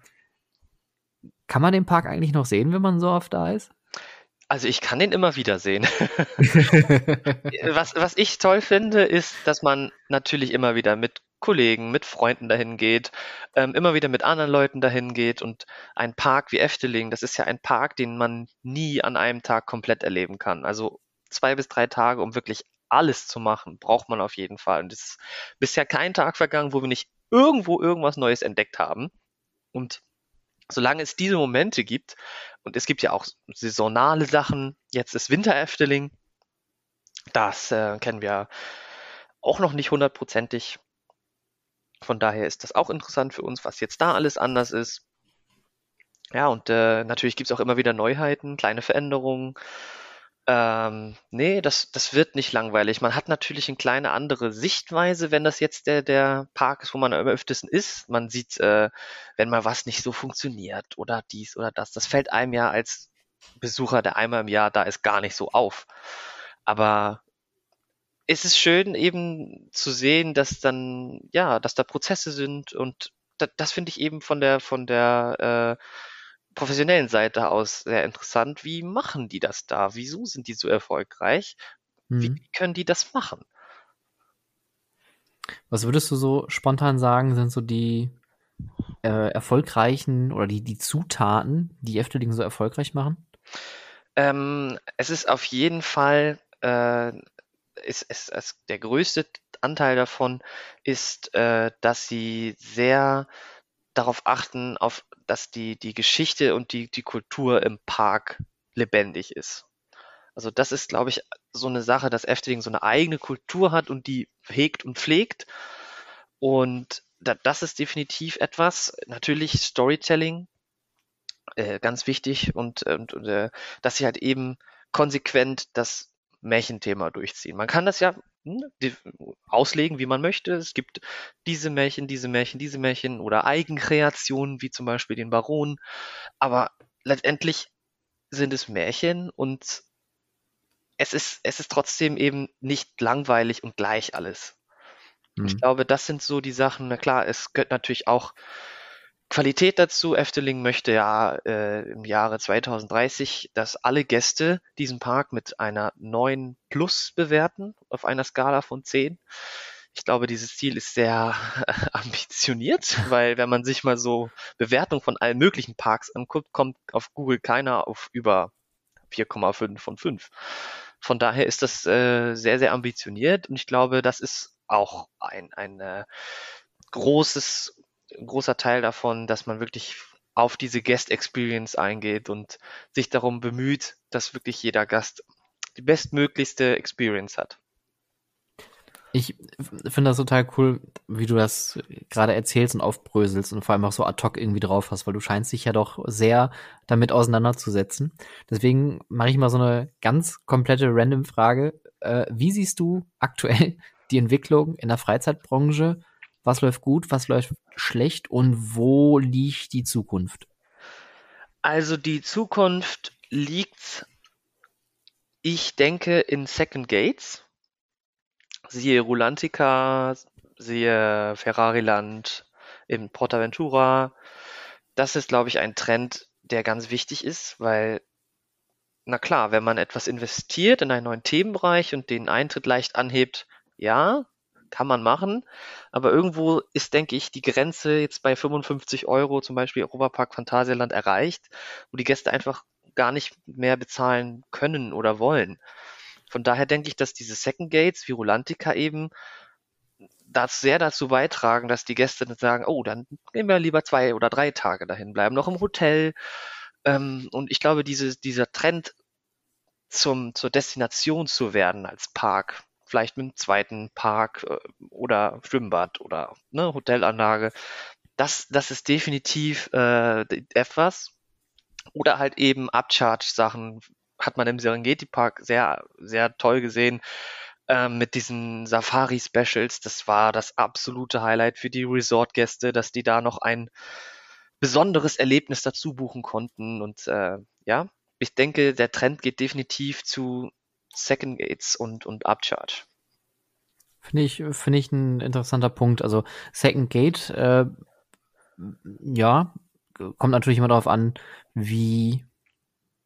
[SPEAKER 1] kann man den Park eigentlich noch sehen, wenn man so oft da ist?
[SPEAKER 2] Also ich kann den immer wieder sehen. (laughs) (laughs) was, was ich toll finde, ist, dass man natürlich immer wieder mit Kollegen, mit Freunden dahin geht, ähm, immer wieder mit anderen Leuten dahin geht und ein Park wie Efteling, das ist ja ein Park, den man nie an einem Tag komplett erleben kann. Also zwei bis drei Tage, um wirklich alles zu machen, braucht man auf jeden Fall. Und es ist bisher kein Tag vergangen, wo wir nicht irgendwo irgendwas Neues entdeckt haben. Und solange es diese Momente gibt, und es gibt ja auch saisonale Sachen, jetzt ist Winter Efteling, das äh, kennen wir auch noch nicht hundertprozentig. Von daher ist das auch interessant für uns, was jetzt da alles anders ist. Ja, und äh, natürlich gibt es auch immer wieder Neuheiten, kleine Veränderungen. Ähm, nee, das, das wird nicht langweilig. Man hat natürlich eine kleine andere Sichtweise, wenn das jetzt der, der Park ist, wo man am öftesten ist. Man sieht, äh, wenn mal was nicht so funktioniert oder dies oder das. Das fällt einem ja als Besucher, der einmal im Jahr da ist, gar nicht so auf. Aber es ist schön eben zu sehen, dass dann, ja, dass da Prozesse sind und das, das finde ich eben von der, von der, äh, professionellen Seite aus sehr interessant. Wie machen die das da? Wieso sind die so erfolgreich?
[SPEAKER 1] Mhm.
[SPEAKER 2] Wie können die das machen?
[SPEAKER 1] Was würdest du so spontan sagen, sind so die äh, erfolgreichen oder die, die Zutaten, die Efteling so erfolgreich machen?
[SPEAKER 2] Ähm, es ist auf jeden Fall, äh, ist, ist, ist der größte Anteil davon ist, äh, dass sie sehr darauf achten, auf, dass die, die Geschichte und die, die Kultur im Park lebendig ist. Also das ist, glaube ich, so eine Sache, dass Efteling so eine eigene Kultur hat und die hegt und pflegt. Und da, das ist definitiv etwas. Natürlich Storytelling, äh, ganz wichtig und, und, und äh, dass sie halt eben konsequent das Märchenthema durchziehen. Man kann das ja hm, auslegen, wie man möchte. Es gibt diese Märchen, diese Märchen, diese Märchen oder Eigenkreationen, wie zum Beispiel den Baron. Aber letztendlich sind es Märchen und es ist, es ist trotzdem eben nicht langweilig und gleich alles. Ich
[SPEAKER 1] Hm.
[SPEAKER 2] glaube, das sind so die Sachen. Na klar, es gehört natürlich auch Qualität dazu. Efteling möchte ja äh, im Jahre 2030, dass alle Gäste diesen Park mit einer 9 plus bewerten auf einer Skala von 10. Ich glaube, dieses Ziel ist sehr (laughs) ambitioniert, weil wenn man sich mal so Bewertungen von allen möglichen Parks anguckt, kommt auf Google keiner auf über 4,5 von 5. Von daher ist das äh, sehr, sehr ambitioniert und ich glaube, das ist auch ein, ein äh, großes, großer Teil davon, dass man wirklich auf diese Guest Experience eingeht und sich darum bemüht, dass wirklich jeder Gast die bestmöglichste Experience hat.
[SPEAKER 1] Ich finde das total cool, wie du das gerade erzählst und aufbröselst und vor allem auch so ad hoc irgendwie drauf hast, weil du scheinst dich ja doch sehr damit auseinanderzusetzen. Deswegen mache ich mal so eine ganz komplette random Frage. Äh, wie siehst du aktuell (laughs) die Entwicklung in der Freizeitbranche? Was läuft gut, was läuft schlecht und wo liegt die Zukunft?
[SPEAKER 2] Also die Zukunft liegt, ich denke, in Second Gates. Siehe Rulantica, siehe Ferrariland in Portaventura. Das ist, glaube ich, ein Trend, der ganz wichtig ist, weil, na klar, wenn man etwas investiert in einen neuen Themenbereich und den Eintritt leicht anhebt, ja, kann man machen. Aber irgendwo ist, denke ich, die Grenze jetzt bei 55 Euro, zum Beispiel Europapark Phantasialand, erreicht, wo die Gäste einfach gar nicht mehr bezahlen können oder wollen. Von daher denke ich, dass diese Second Gates, Virulantica eben, das sehr dazu beitragen, dass die Gäste dann sagen, oh, dann gehen wir lieber zwei oder drei Tage dahin, bleiben noch im Hotel. Ähm, und ich glaube, diese, dieser Trend zum, zur Destination zu werden als Park, vielleicht mit einem zweiten Park äh, oder Schwimmbad oder ne, Hotelanlage, das, das ist definitiv äh, etwas. Oder halt eben Upcharge-Sachen, hat man im Serengeti Park sehr, sehr toll gesehen ähm, mit diesen Safari-Specials. Das war das absolute Highlight für die Resort-Gäste, dass die da noch ein besonderes Erlebnis dazu buchen konnten. Und äh, ja, ich denke, der Trend geht definitiv zu Second Gates und, und Upcharge.
[SPEAKER 1] Finde ich, finde ich ein interessanter Punkt. Also Second Gate, äh, ja, kommt natürlich immer darauf an, wie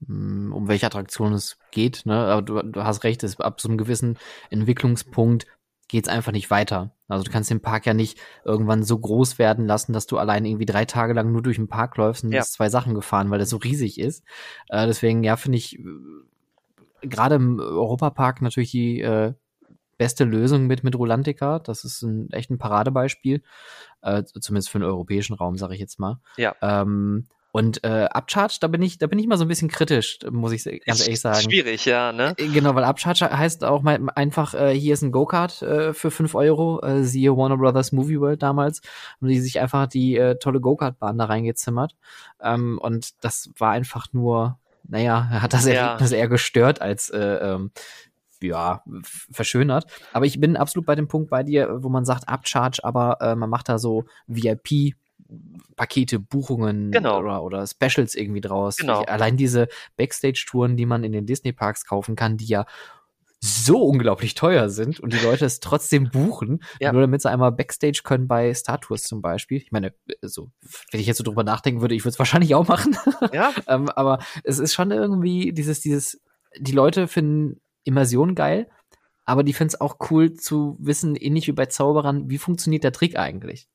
[SPEAKER 1] hm, um welche Attraktion es geht, ne? Aber du, du hast recht, es, ab so einem gewissen Entwicklungspunkt geht es einfach nicht weiter. Also du kannst den Park ja nicht irgendwann so groß werden lassen, dass du allein irgendwie drei Tage lang nur durch den Park läufst und
[SPEAKER 2] Ja.
[SPEAKER 1] hast zwei Sachen gefahren, weil das so riesig ist. Äh, deswegen, ja, finde ich gerade im Europapark natürlich die äh, beste Lösung mit mit Rulantica. Das ist ein echt ein Paradebeispiel, äh, zumindest für den europäischen Raum, sage ich jetzt mal.
[SPEAKER 2] Ja.
[SPEAKER 1] Ähm, und äh, Upcharge, da bin ich, da bin ich mal so ein bisschen kritisch, muss ich ganz ehrlich sagen.
[SPEAKER 2] Schwierig, ja, ne?
[SPEAKER 1] Äh, Genau, weil Upcharge heißt auch mal einfach, äh, hier ist ein Go-Kart äh, für 5 Euro, äh, siehe Warner Brothers Movie World damals, und die sich einfach die äh, tolle Go-Kart-Bahn da reingezimmert. Ähm, und das war einfach nur, naja, hat das
[SPEAKER 2] Ja.
[SPEAKER 1] Erlebnis (laughs) eher gestört als äh, ähm, ja, verschönert. Aber ich bin absolut bei dem Punkt bei dir, wo man sagt Upcharge, aber äh, man macht da so VIP Pakete, Buchungen
[SPEAKER 2] Genau.
[SPEAKER 1] oder, oder Specials irgendwie draus.
[SPEAKER 2] Genau.
[SPEAKER 1] Ich, allein diese Backstage-Touren, die man in den Disney-Parks kaufen kann, die ja so unglaublich teuer sind und die Leute es trotzdem buchen,
[SPEAKER 2] Ja.
[SPEAKER 1] nur damit sie einmal Backstage können bei Star Tours zum Beispiel. Ich meine, so, wenn ich jetzt so drüber nachdenken würde, ich würde es wahrscheinlich auch machen. (laughs)
[SPEAKER 2] Ja,
[SPEAKER 1] ähm, aber es ist schon irgendwie dieses, dieses, die Leute finden Immersion geil, aber die finden es auch cool zu wissen, ähnlich wie bei Zauberern, wie funktioniert der Trick eigentlich?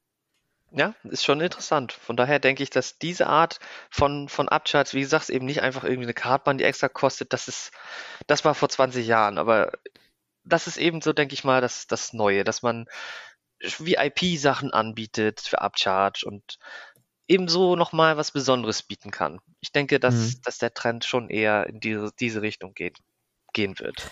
[SPEAKER 2] Ja, ist schon interessant. Von daher denke ich, dass diese Art von, von Upcharts, wie gesagt, eben nicht einfach irgendwie eine Kartbahn, die extra kostet, das ist, das war vor 20 Jahren, aber das ist eben so, denke ich mal, das, das Neue, dass man VIP-Sachen anbietet für Upcharge und ebenso nochmal was Besonderes bieten kann. Ich denke, dass,
[SPEAKER 1] Mhm.
[SPEAKER 2] dass der Trend schon eher in diese, diese Richtung geht, gehen wird.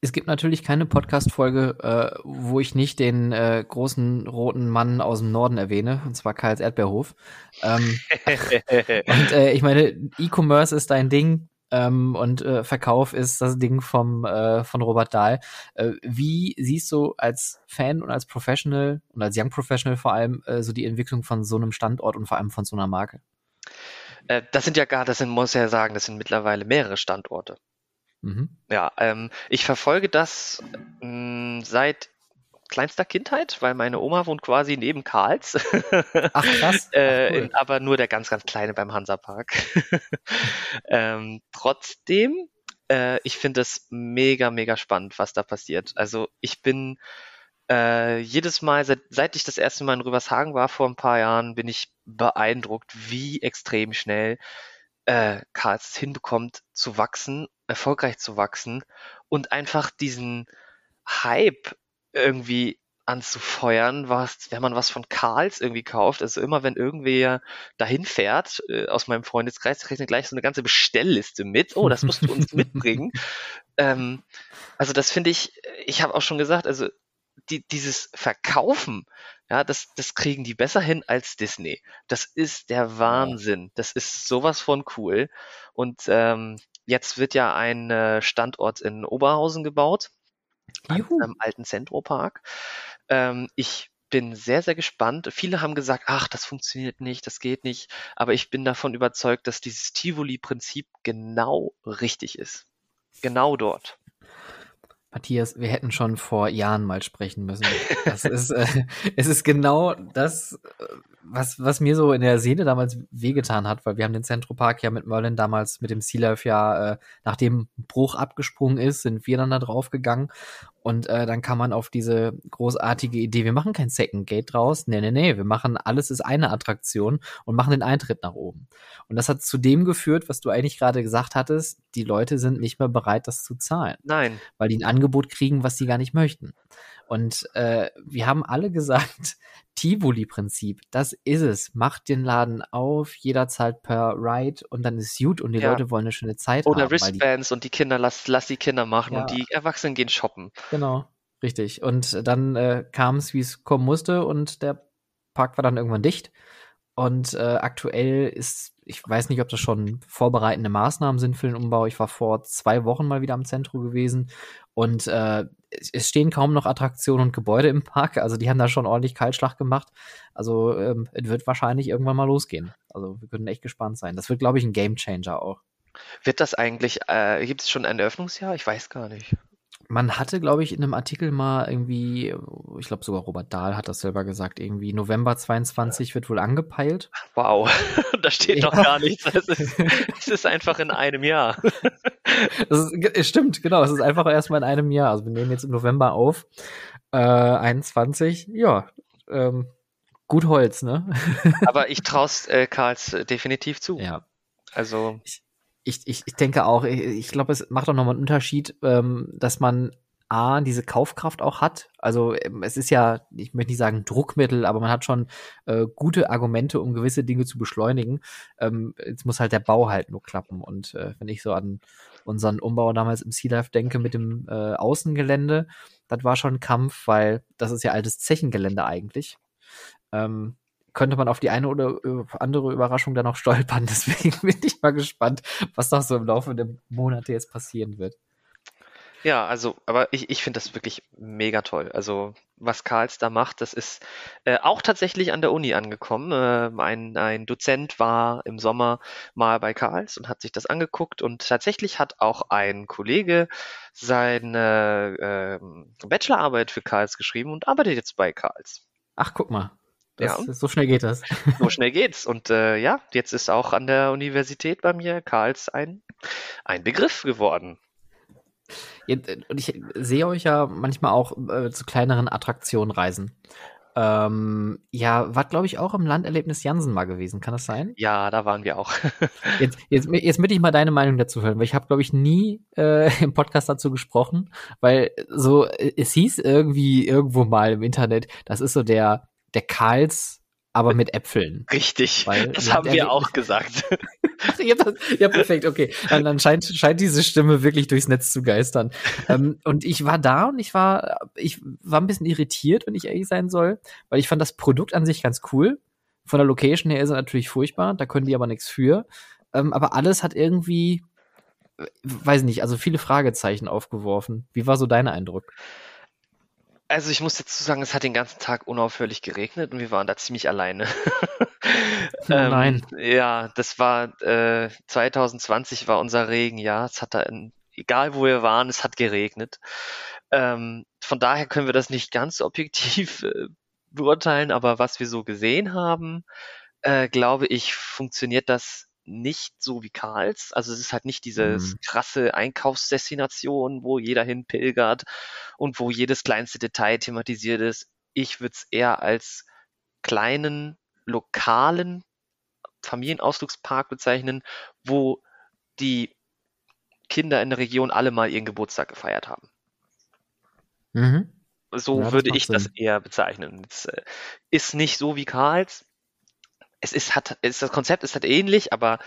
[SPEAKER 1] Es gibt natürlich keine Podcast-Folge, äh, wo ich nicht den äh, großen roten Mann aus dem Norden erwähne, und zwar Karls Erdbeerhof. Ähm, (laughs) und äh, ich meine, E-Commerce ist dein Ding ähm, und äh, Verkauf ist das Ding vom, äh, von Robert Dahl. Äh, wie siehst du als Fan und als Professional und als Young Professional vor allem äh, so die Entwicklung von so einem Standort und vor allem von so einer Marke?
[SPEAKER 2] Äh, das sind ja gar, das sind, muss ja sagen, das sind mittlerweile mehrere Standorte.
[SPEAKER 1] Mhm.
[SPEAKER 2] Ja, ähm, ich verfolge das mh, seit kleinster Kindheit, weil meine Oma wohnt quasi neben Karls. (laughs)
[SPEAKER 1] Ach krass.
[SPEAKER 2] äh,
[SPEAKER 1] Ach, cool.
[SPEAKER 2] in, aber nur der ganz, ganz kleine beim Hansapark. (laughs) ähm, trotzdem, äh, ich finde es mega, mega spannend, was da passiert. Also ich bin äh, jedes Mal, seit, seit ich das erste Mal in Rübershagen war vor ein paar Jahren, bin ich beeindruckt, wie extrem schnell äh, Karls hinbekommt zu wachsen, erfolgreich zu wachsen und einfach diesen Hype irgendwie anzufeuern, was, wenn man was von Karls irgendwie kauft, also immer wenn irgendwer dahin fährt, äh, aus meinem Freundeskreis, kriegt er gleich so eine ganze Bestellliste mit. Oh, das musst du uns (laughs) mitbringen. Ähm, also das finde ich, ich habe auch schon gesagt, also die, dieses Verkaufen, ja, das, das kriegen die besser hin als Disney. Das ist der Wahnsinn. Das ist sowas von cool. Und ähm, jetzt wird ja ein äh, Standort in Oberhausen gebaut,
[SPEAKER 1] Juhu.
[SPEAKER 2] am alten Zentropark. Ähm, ich bin sehr, sehr gespannt. Viele haben gesagt, ach, das funktioniert nicht, das geht nicht. Aber ich bin davon überzeugt, dass dieses Tivoli-Prinzip genau richtig ist. Genau dort.
[SPEAKER 1] Matthias, wir hätten schon vor Jahren mal sprechen müssen. Das ist, äh, es ist genau das, äh, was, was mir so in der Seele damals wehgetan hat, weil wir haben den Zentropark ja mit Merlin damals mit dem Sea Life ja, äh, nachdem Bruch abgesprungen ist, sind wir dann da drauf gegangen. Und äh, dann kam man auf diese großartige Idee, wir machen kein Second Gate draus. Nee, nee, nee, wir machen alles ist eine Attraktion und machen den Eintritt nach oben. Und das hat zu dem geführt, was du eigentlich gerade gesagt hattest, die Leute sind nicht mehr bereit, das zu zahlen
[SPEAKER 2] Nein,
[SPEAKER 1] weil die ein Angebot kriegen, was sie gar nicht möchten. Und äh, wir haben alle (laughs) gesagt, Tivoli-Prinzip, das ist es. Macht den Laden auf, jeder zahlt per Ride und dann ist gut und die
[SPEAKER 2] Ja.
[SPEAKER 1] Leute wollen eine schöne Zeit
[SPEAKER 2] oder
[SPEAKER 1] haben. die,
[SPEAKER 2] Wristbands und die Kinder, lass, lass die Kinder machen und
[SPEAKER 1] Ja.
[SPEAKER 2] die Erwachsenen gehen shoppen.
[SPEAKER 1] genau, richtig. Und dann äh, kam es, wie es kommen musste und der Park war dann irgendwann dicht. Und äh, aktuell ist, ich weiß nicht, ob das schon vorbereitende Maßnahmen sind für den Umbau. Ich war vor zwei Wochen mal wieder am Zentrum gewesen und äh, es stehen kaum noch Attraktionen und Gebäude im Park. Also die haben da schon ordentlich Kaltschlag gemacht. Also ähm, es wird wahrscheinlich irgendwann mal losgehen. Also wir können echt gespannt sein. Das wird, glaube ich, ein Gamechanger auch.
[SPEAKER 2] Wird das eigentlich, äh, gibt es schon ein Eröffnungsjahr? Ich weiß gar nicht.
[SPEAKER 1] Man hatte, glaube ich, in einem Artikel mal irgendwie, ich glaube sogar Robert Dahl hat das selber gesagt, irgendwie November 22 wird wohl angepeilt.
[SPEAKER 2] Wow, (laughs) da steht doch
[SPEAKER 1] Ja.
[SPEAKER 2] gar nichts. Es ist, es ist einfach in einem Jahr. (laughs)
[SPEAKER 1] Das ist, stimmt, genau. Es ist einfach erstmal in einem Jahr. Also wir nehmen jetzt im November auf. Äh, 21, ja. Ähm, gut Holz, ne?
[SPEAKER 2] Aber ich traue es äh, Karls äh, definitiv zu.
[SPEAKER 1] ja.
[SPEAKER 2] Also,
[SPEAKER 1] Ich, ich, ich denke auch, ich, ich glaube, es macht auch nochmal einen Unterschied, ähm, dass man A, diese Kaufkraft auch hat. Also ähm, es ist ja, ich möchte nicht sagen Druckmittel, aber man hat schon äh, gute Argumente, um gewisse Dinge zu beschleunigen. Ähm, jetzt muss halt der Bau halt nur klappen. Und äh, wenn ich so an unseren Umbau damals im Sea Life denke mit dem äh, Außengelände, das war schon ein Kampf, weil das ist ja altes Zechengelände eigentlich. Ähm, könnte man auf die eine oder äh, andere Überraschung dann noch stolpern. (laughs) Deswegen bin ich mal gespannt, was noch so im Laufe der Monate jetzt passieren wird.
[SPEAKER 2] Ja, also, aber ich, ich finde das wirklich mega toll. Also, was Karls da macht, das ist äh, auch tatsächlich an der Uni angekommen. Äh, ein, ein Dozent war im Sommer mal bei Karls und hat sich das angeguckt und tatsächlich hat auch ein Kollege seine äh, Bachelorarbeit für Karls geschrieben und arbeitet jetzt bei Karls.
[SPEAKER 1] Ach, guck mal.
[SPEAKER 2] Ja.
[SPEAKER 1] Das, So schnell geht das.
[SPEAKER 2] So schnell geht's. Und äh, ja, jetzt ist auch an der Universität bei mir Karls ein, ein Begriff geworden.
[SPEAKER 1] Und ich sehe euch ja manchmal auch äh, zu kleineren Attraktionen reisen. Ähm, ja, war, glaube ich, auch im Landerlebnis Jansen mal gewesen. Kann das sein?
[SPEAKER 2] Ja, da waren wir auch. (laughs)
[SPEAKER 1] Jetzt, jetzt, jetzt möchte ich mal deine Meinung dazu hören, weil ich habe, glaube ich, nie äh, (laughs) im Podcast dazu gesprochen, weil so, äh, es hieß irgendwie irgendwo mal im Internet, das ist so der, der Karls, aber mit Äpfeln.
[SPEAKER 2] Richtig.
[SPEAKER 1] Weil
[SPEAKER 2] das haben wir auch gesagt. (laughs)
[SPEAKER 1] Ja, perfekt, okay. Dann, dann scheint, scheint diese Stimme wirklich durchs Netz zu geistern. ähm, und ich war da und ich war, ich war ein bisschen irritiert, wenn ich ehrlich sein soll, weil ich fand das Produkt an sich ganz cool. Von der Location her ist es natürlich furchtbar, da können die aber nichts für. Ähm, aber alles hat irgendwie, äh, weiß nicht, also viele Fragezeichen aufgeworfen. Wie war so dein Eindruck?
[SPEAKER 2] Also ich muss dazu sagen, es hat den ganzen Tag unaufhörlich geregnet und wir waren da ziemlich alleine. (laughs)
[SPEAKER 1] Oh nein.
[SPEAKER 2] Ja, das war äh, 2020 war unser Regenjahr. Es hat da, in, egal wo wir waren, es hat geregnet. Ähm, von daher können wir das nicht ganz (laughs) objektiv äh, beurteilen, aber was wir so gesehen haben, äh, glaube ich, funktioniert das nicht so wie Karls. Also es ist halt nicht diese
[SPEAKER 1] Mhm.
[SPEAKER 2] krasse Einkaufsdestination, wo jeder hinpilgert und wo jedes kleinste Detail thematisiert ist. Ich würde es eher als kleinen, lokalen Familienausflugspark bezeichnen, wo die Kinder in der Region alle mal ihren Geburtstag gefeiert haben.
[SPEAKER 1] Mhm.
[SPEAKER 2] So
[SPEAKER 1] Ja, das
[SPEAKER 2] würde ich das
[SPEAKER 1] Sinn.
[SPEAKER 2] eher bezeichnen. Es äh, ist nicht so wie Karls. Es ist, hat, es, das Konzept ist halt ähnlich, aber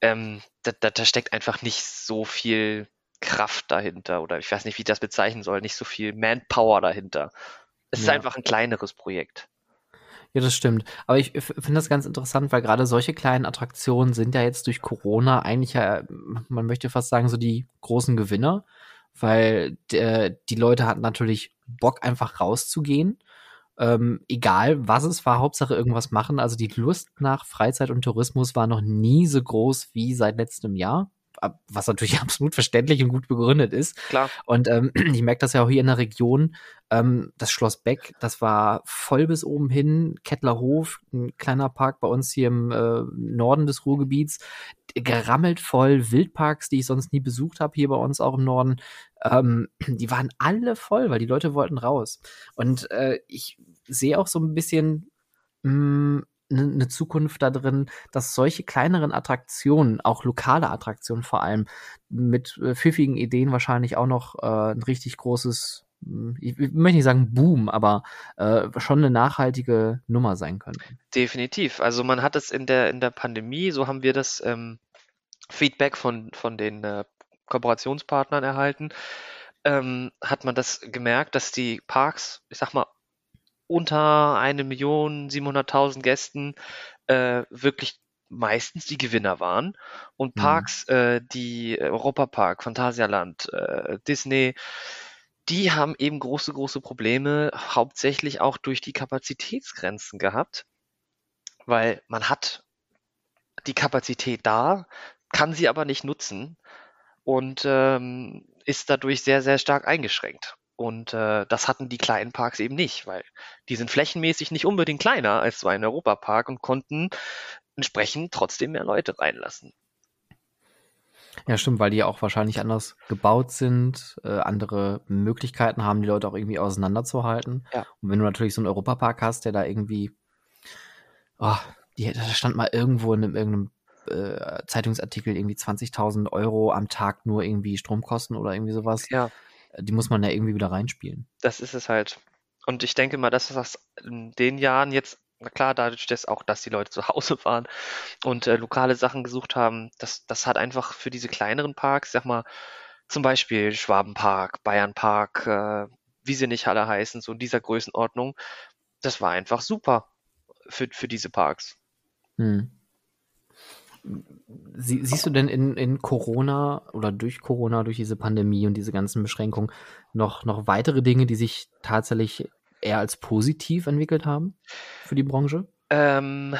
[SPEAKER 2] ähm, da, da, da steckt einfach nicht so viel Kraft dahinter oder ich weiß nicht, wie ich das bezeichnen soll, nicht so viel Manpower dahinter. Es ist
[SPEAKER 1] Ja.
[SPEAKER 2] einfach ein kleineres Projekt.
[SPEAKER 1] Ja, das stimmt. Aber ich finde das ganz interessant, weil gerade solche kleinen Attraktionen sind ja jetzt durch Corona eigentlich ja, man möchte fast sagen, so die großen Gewinner, weil der, die Leute hatten natürlich Bock, einfach rauszugehen. Ähm, egal, was es war, Hauptsache irgendwas machen. Also die Lust nach Freizeit und Tourismus war noch nie so groß wie seit letztem Jahr. Was natürlich (laughs) absolut verständlich und gut begründet ist.
[SPEAKER 2] Klar.
[SPEAKER 1] Und ähm, (clears throat) ich merke das ja auch hier in der Region. Ähm, das Schloss Beck, das war voll bis oben hin. Kettlerhof, ein kleiner Park bei uns hier im äh, Norden des Ruhrgebiets, gerammelt voll. Wildparks, die ich sonst nie besucht habe, hier bei uns auch im Norden. Ähm, (clears throat) die waren alle voll, weil die Leute wollten raus. Und äh, ich sehe auch so ein bisschen mh, eine ne Zukunft da drin, dass solche kleineren Attraktionen, auch lokale Attraktionen vor allem, mit äh, pfiffigen Ideen wahrscheinlich auch noch äh, ein richtig großes, mh, ich, ich möchte nicht sagen Boom, aber äh, schon eine nachhaltige Nummer sein könnten.
[SPEAKER 2] Definitiv. Also man hat es in der, in der Pandemie, so haben wir das ähm, Feedback von, von den äh, Kooperationspartnern erhalten, ähm, hat man das gemerkt, dass die Parks, ich sag mal, unter eine Million 700.000 Gästen äh, wirklich meistens die Gewinner waren und
[SPEAKER 1] Mhm.
[SPEAKER 2] Parks, äh, die Europapark, Phantasialand, äh, Disney, die haben eben große, große Probleme, hauptsächlich auch durch die Kapazitätsgrenzen gehabt, weil man hat die Kapazität da, kann sie aber nicht nutzen und ähm, ist dadurch sehr, sehr stark eingeschränkt. Und äh, das hatten die kleinen Parks eben nicht, weil die sind flächenmäßig nicht unbedingt kleiner als so ein Europapark und konnten entsprechend trotzdem mehr Leute reinlassen.
[SPEAKER 1] Ja, stimmt, weil die ja auch wahrscheinlich anders gebaut sind, äh, andere Möglichkeiten haben, die Leute auch irgendwie auseinanderzuhalten.
[SPEAKER 2] Ja.
[SPEAKER 1] Und wenn du natürlich so einen Europapark hast, der da irgendwie, oh, die, da stand mal irgendwo in einem, irgendeinem äh, Zeitungsartikel irgendwie 20.000 Euro am Tag nur irgendwie Stromkosten oder irgendwie sowas.
[SPEAKER 2] Ja,
[SPEAKER 1] Die muss man ja irgendwie wieder reinspielen.
[SPEAKER 2] das ist es halt. Und ich denke mal, dass das in den Jahren jetzt, na klar, dadurch, dass auch, dass die Leute zu Hause (laughs) waren und äh, lokale Sachen gesucht haben, das, das hat einfach für diese kleineren Parks, sag mal, zum Beispiel Schwabenpark, Bayernpark, äh, wie sie nicht alle heißen, so in dieser Größenordnung, das war einfach super für, für diese Parks.
[SPEAKER 1] Hm. Sie, siehst du denn in, in Corona oder durch Corona, durch diese Pandemie und diese ganzen Beschränkungen noch, noch weitere Dinge, die sich tatsächlich eher als positiv entwickelt haben für die Branche?
[SPEAKER 2] Ähm,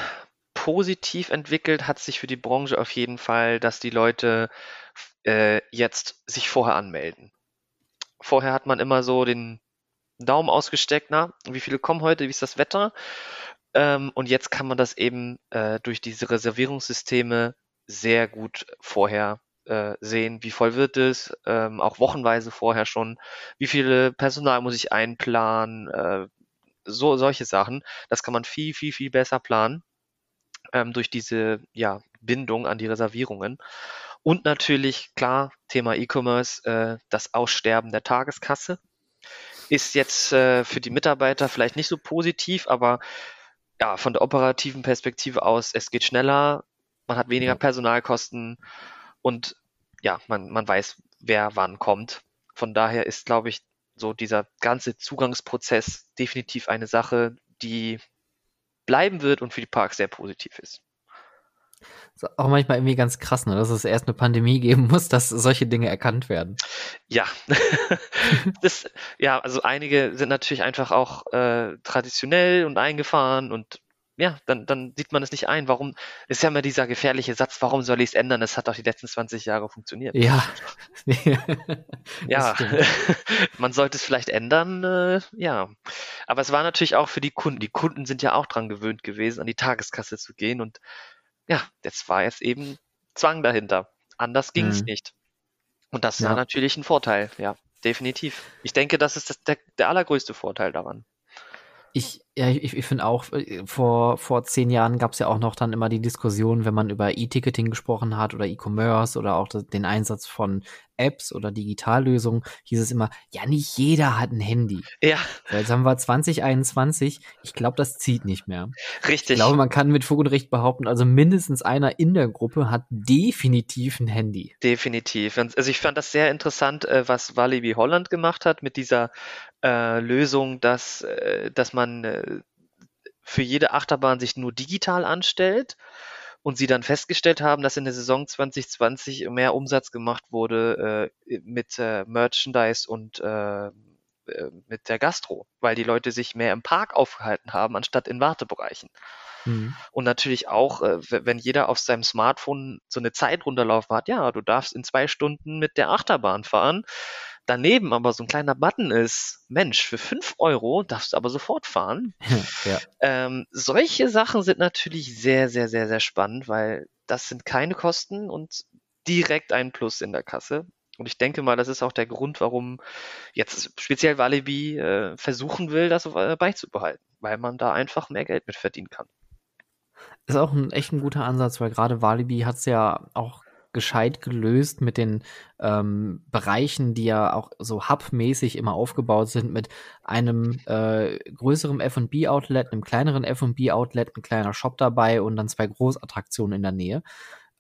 [SPEAKER 2] positiv entwickelt hat sich für die Branche auf jeden Fall, dass die Leute äh, jetzt sich vorher anmelden. Vorher hat man immer so den Daumen ausgesteckt, na, wie viele kommen heute, wie ist das Wetter? Ähm, und jetzt kann man das eben äh, durch diese Reservierungssysteme sehr gut vorher äh, sehen, wie voll wird es, ähm, auch wochenweise vorher schon, wie viele Personal muss ich einplanen, äh, so solche Sachen. Das kann man viel, viel, viel besser planen ähm, durch diese ja, Bindung an die Reservierungen. Und natürlich, klar, Thema E-Commerce, äh, das Aussterben der Tageskasse ist jetzt äh, für die Mitarbeiter vielleicht nicht so positiv, aber ja, von der operativen Perspektive aus, es geht schneller, man hat weniger Personalkosten und ja, man, man weiß, wer wann kommt. Von daher ist, glaube ich, so dieser ganze Zugangsprozess definitiv eine Sache, die bleiben wird und für die Parks sehr positiv ist.
[SPEAKER 1] Ist auch manchmal irgendwie ganz krass, ne? dass es erst eine Pandemie (laughs) geben muss, dass solche Dinge erkannt werden.
[SPEAKER 2] Ja, (laughs) das, ja, also einige sind natürlich einfach auch äh, traditionell und eingefahren und ja, dann, dann sieht man es nicht ein. Warum, ist ja immer dieser gefährliche Satz, warum soll ich es ändern? Es hat doch die letzten 20 Jahre funktioniert.
[SPEAKER 1] Ja. (laughs)
[SPEAKER 2] ja, man sollte es vielleicht ändern, äh, ja. Aber es war natürlich auch für die Kunden. Die Kunden sind ja auch dran gewöhnt gewesen, an die Tageskasse zu gehen und ja, jetzt war jetzt eben Zwang dahinter. Anders ging es mhm. nicht. Und das ja. war natürlich ein Vorteil, ja, definitiv. Ich denke, das ist das, der, der allergrößte Vorteil daran.
[SPEAKER 1] Ich, ja, ich, ich finde auch, äh, vor, vor zehn Jahren gab es ja auch noch dann immer die Diskussion, wenn man über E-Ticketing gesprochen hat oder E-Commerce oder auch den Einsatz von Apps oder Digitallösungen, hieß es immer, ja, nicht jeder hat ein Handy.
[SPEAKER 2] Ja.
[SPEAKER 1] Jetzt haben wir 2021, ich glaube, das zieht nicht mehr.
[SPEAKER 2] Richtig.
[SPEAKER 1] Ich glaube, man kann mit Fug und Recht behaupten, also mindestens einer in der Gruppe hat definitiv ein Handy.
[SPEAKER 2] Definitiv. Also ich fand das sehr interessant, äh, was Walibi Holland gemacht hat mit dieser äh, Lösung, dass, äh, dass man für jede Achterbahn sich nur digital anstellt und sie dann festgestellt haben, dass in der Saison 2020 mehr Umsatz gemacht wurde äh, mit äh, Merchandise und äh, äh, mit der Gastro, weil die Leute sich mehr im Park aufgehalten haben, anstatt in Wartebereichen. Mhm. Und natürlich auch, äh, wenn jeder auf seinem Smartphone so eine Zeit runterlaufen hat, ja, du darfst in zwei Stunden mit der Achterbahn fahren, daneben aber so ein kleiner Button ist, Mensch, für fünf Euro darfst du aber sofort fahren. (laughs) ja. ähm, solche Sachen sind natürlich sehr, sehr, sehr, sehr spannend, weil das sind keine Kosten und direkt ein Plus in der Kasse. Und ich denke mal, das ist auch der Grund, warum jetzt speziell Walibi äh, versuchen will, das äh, beizubehalten, weil man da einfach mehr Geld mit verdienen kann.
[SPEAKER 1] Ist auch ein echt ein guter Ansatz, weil gerade Walibi hat es ja auch gescheit gelöst mit den ähm, Bereichen, die ja auch so hubmäßig immer aufgebaut sind, mit einem äh, größeren F&B-Outlet, einem kleineren F&B-Outlet, ein kleiner Shop dabei und dann zwei Großattraktionen in der Nähe.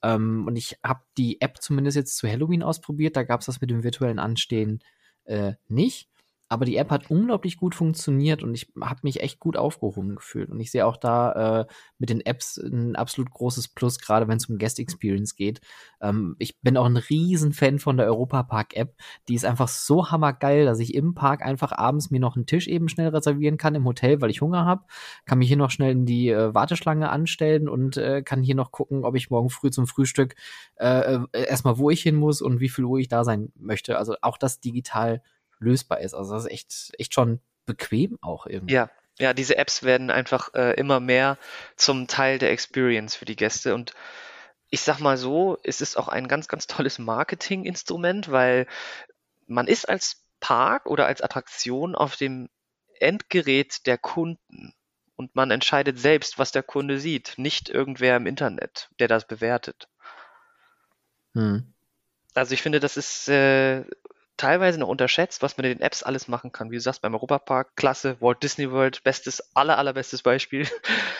[SPEAKER 1] Ähm, und ich habe die App zumindest jetzt zu Halloween ausprobiert, da gab es das mit dem virtuellen Anstehen äh, nicht aber die App hat unglaublich gut funktioniert und ich habe mich echt gut aufgehoben gefühlt. Und ich sehe auch da äh, mit den Apps ein absolut großes Plus, gerade wenn es um Guest Experience geht. Ähm, ich bin auch ein riesen Fan von der Europa Park App. Die ist einfach so hammergeil, dass ich im Park einfach abends mir noch einen Tisch eben schnell reservieren kann im Hotel, weil ich Hunger habe. Kann mich hier noch schnell in die äh, Warteschlange anstellen und äh, kann hier noch gucken, ob ich morgen früh zum Frühstück äh, äh erstmal wo ich hin muss und wie viel Uhr ich da sein möchte. Also auch das digital lösbar ist. Also das ist echt, echt schon bequem auch irgendwie.
[SPEAKER 2] Ja, ja, diese Apps werden einfach äh, immer mehr zum Teil der Experience für die Gäste und ich sag mal so, es ist auch ein ganz, ganz tolles Marketinginstrument, weil man ist als Park oder als Attraktion auf dem Endgerät der Kunden und man entscheidet selbst, was der Kunde sieht, nicht irgendwer im Internet, der das bewertet. Hm. Also ich finde, das ist äh, teilweise noch unterschätzt, was man in den Apps alles machen kann. Wie du sagst, beim Europapark, klasse, Walt Disney World, bestes, aller, allerbestes Beispiel.